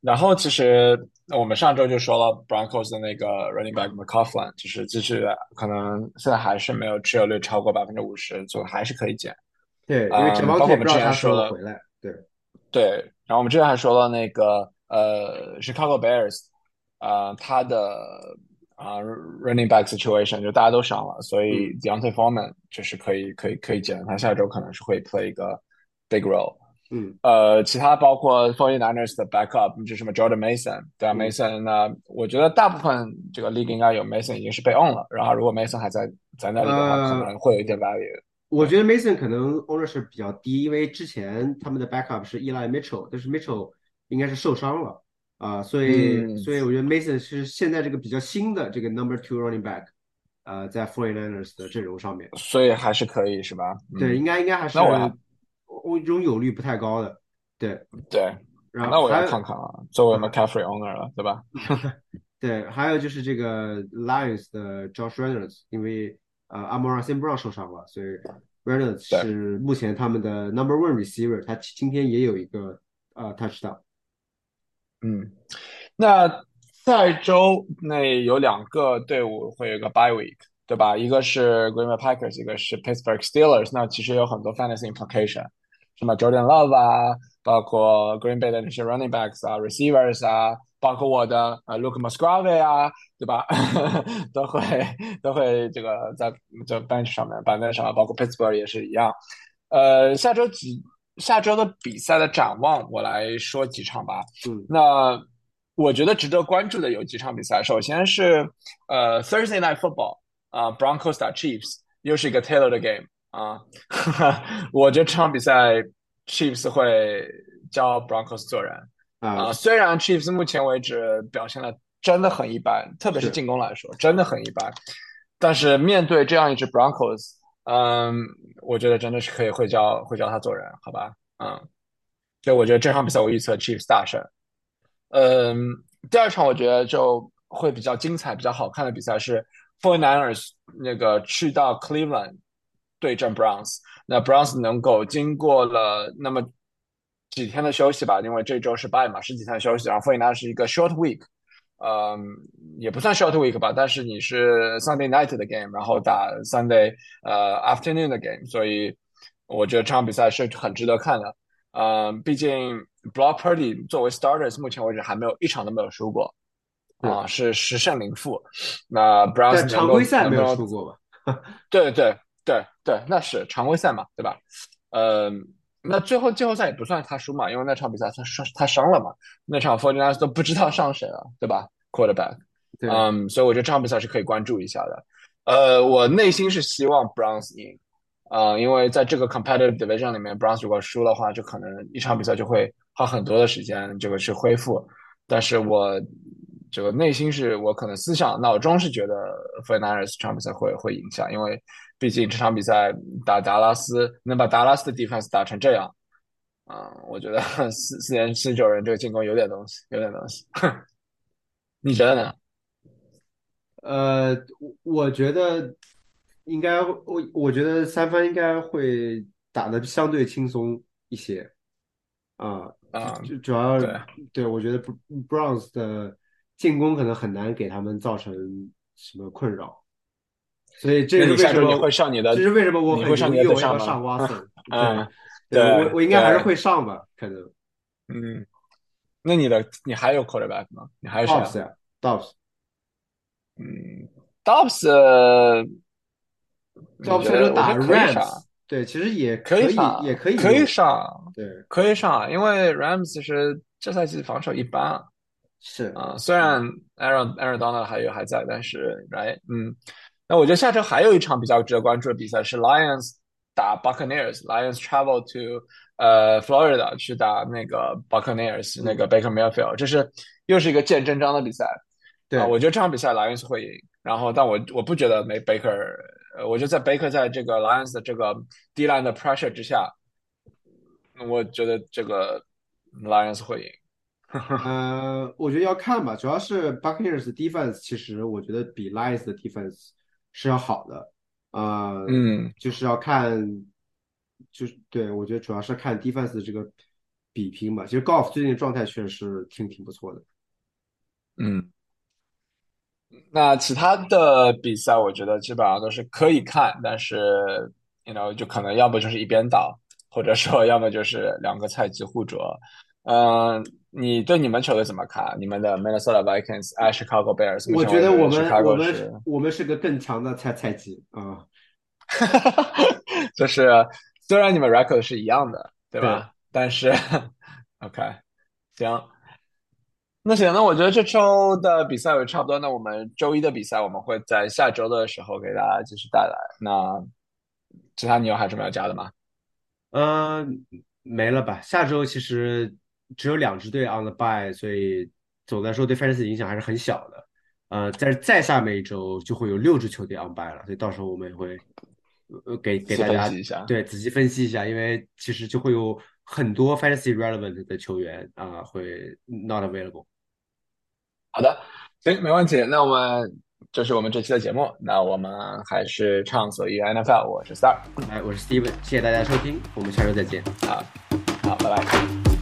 然后其实我们上周就说了 Broncos 的那个 running back McCaughlin，就是继续可能现在还是没有持有率超过百分之五十，就还是可以减。对，因为嗯 Javonte 包括我们之前说了候回来，对，对，然后我们之前还说了那个呃，Chicago Bears，呃，他的啊、running back situation 就大家都伤了，所以 Deontay Foreman 就是可以可以可以减，他下周可能是会 play 一个 big role。嗯呃，其他包括 Forty Niners 的 backup，就什么 Jordan Mason，对吧、嗯 m a s o n 呢，我觉得大部分这个 league 应该有 Mason 已经是被 on 了，然后如果 Mason 还在在那里的话，可呃能会有一点 value。我觉得 Mason 可能 ownership 比较低，因为之前他们的 backup 是 Eli Mitchell，但是 Mitchell 应该是受伤了啊、所以嗯所以我觉得 Mason 是现在这个比较新的这个 number two running back，啊、在 49ers 的阵容上面，所以还是可以是吧？嗯、对，应该应该还是那我要我拥有率不太高的，对，对，然后那我要看看啊，作为 McCaffrey owner 了，对吧？对，还有就是这个 Lions 的 Josh Reynolds，因为呃 Amon-Ra St. Brown 受伤了，所以 Reynolds 是目前他们的 number one receiver，他今天也有一个呃 touchdown。嗯，那下一周内有两个队伍会有一个 bye week，对吧？一个是 Green Bay Packers，一个是 Pittsburgh Steelers。那其实有很多 fantasy implication，什么 Jordan Love 啊，包括 Green Bay 的那些 running backs 啊、receivers 啊，包括我的呃 Luke Musgrave 啊，对吧？都会都会这个在这 bench 上面板凳上面，包括 Pittsburgh 也是一样。呃，下周几下周的比赛的展望，我来说几场吧。嗯那我觉得值得关注的有几场比赛，首先是呃 Thursday Night Football 啊、Broncos 打 Chiefs，又是一个 Taylor 的 game 啊，我觉得这场比赛 Chiefs 会教 Broncos 做人啊、啊，虽然 Chiefs 目前为止表现的真的很一般，特别是是进攻来说，真的很一般，但是面对这样一支 Broncos，嗯，我觉得真的是可以会教会教他做人，好吧？嗯，所以我觉得这场比赛我预测 Chiefs 大胜。嗯，第二场我觉得就会比较精彩、比较好看的比赛是 f o r n i n e r s 那个去到 Cleveland 对阵 Browns。那 Browns 能够经过了那么几天的休息吧，因为这周是 bye 嘛，十几天的休息，然后 49ers 是一个 short week。嗯，也不算 short week 吧，但是你是 Sunday night 的 game，然后打 Sunday 呃 afternoon 的 game，所以我觉得这场比赛是很值得看的。嗯，毕竟 Brock Purdy 作为 starters，目前为止还没有一场都没有输过，啊，是十胜零负。那 Browns 常规赛没有输过吧？对对对对，那是常规赛嘛，对吧？嗯，那最后季后赛也不算他输嘛，因为那场比赛他伤他伤了嘛，那场 f o r t n i n e 都不知道上谁了，对吧？Quarterback，嗯，所以我觉得这场比赛是可以关注一下的。呃，我内心是希望 Browns 赢，啊，因为在这个 competitive division 里面，Browns 如果输的话，就可能一场比赛就会花很多的时间这个去恢复。但是我这个内心是我可能思想脑中是觉得 f o r t n i n e s 这场比赛会会赢下，因为。毕竟这场比赛打达拉斯，能把达拉斯的 defense 打成这样，啊，我觉得 四四年四九人这个进攻有点东西，有点东西。你觉得呢？呃，我觉得应该，我我觉得三分应该会打的相对轻松一些。啊啊，就主要对，我觉得 Browns 的进攻可能很难给他们造成什么困扰。所以这是为什么会上你的？这是为什么我会上你的上上挖森？嗯，对我我应该还是会上吧，可能。嗯，那你的你还有 quarterback 吗？你还有谁？Dobbs。嗯，Dobbs。Dobbs 说打 Rams，对，其实也可以，也可以，可以上，对，可以上，因为 Rams 其实这赛季防守一般。是啊，虽然 Aaron Aaron Donald 还有还在，但是 right，嗯。那我觉得下周还有一场比较值得关注的比赛是 Lions 打 Buccaneers。Lions travel to 呃 Florida 去打那个 Buccaneers 那个 Baker Mayfield，这是又是一个见真章的比赛。对，我觉得这场比赛 Lions 会赢。然后，但我我不觉得没 Baker，呃，我觉得在 Baker 在这个 Lions 的这个 D line 的 pressure 之下，我觉得这个 Lions 会赢。呃，我觉得要看吧，主要是 Buccaneers defense，其实我觉得比 Lions 的 defense。是要好的，呃，嗯，就是要看，就是对我觉得主要是看 defense 这个比拼吧。其实 Golf 最近状态确实是挺挺不错的，嗯。那其他的比赛，我觉得基本上都是可以看，但是，you know，就可能要么就是一边倒，或者说要么就是两个菜鸡互啄，嗯。你对你们球队怎么看？你们的 Minnesota Vikings、爱 Chicago Bears？我觉得我们我们我们是个更强的菜菜鸡啊，就是虽然你们 record 是一样的，对吧？但是 OK，行，那行，那我觉得这周的比赛也差不多。那我们周一的比赛，我们会在下周的时候给大家继续带来。那其他你有还是没有加的吗？嗯，没了吧？下周其实。只有两支队 on the buy，所以总的来说对 fantasy 影响还是很小的。呃，在再下面一周就会有六支球队 on buy 了，所以到时候我们也会呃给给大家对仔细分析一下，因为其实就会有很多 fantasy relevant 的球员啊会 not available。好的，行，没问题。那我们这是我们这期的节目，那我们还是畅所欲言 NFL。我是 Star，哎，我是 Steven，谢谢大家收听，我们下周再见。好，好，拜拜。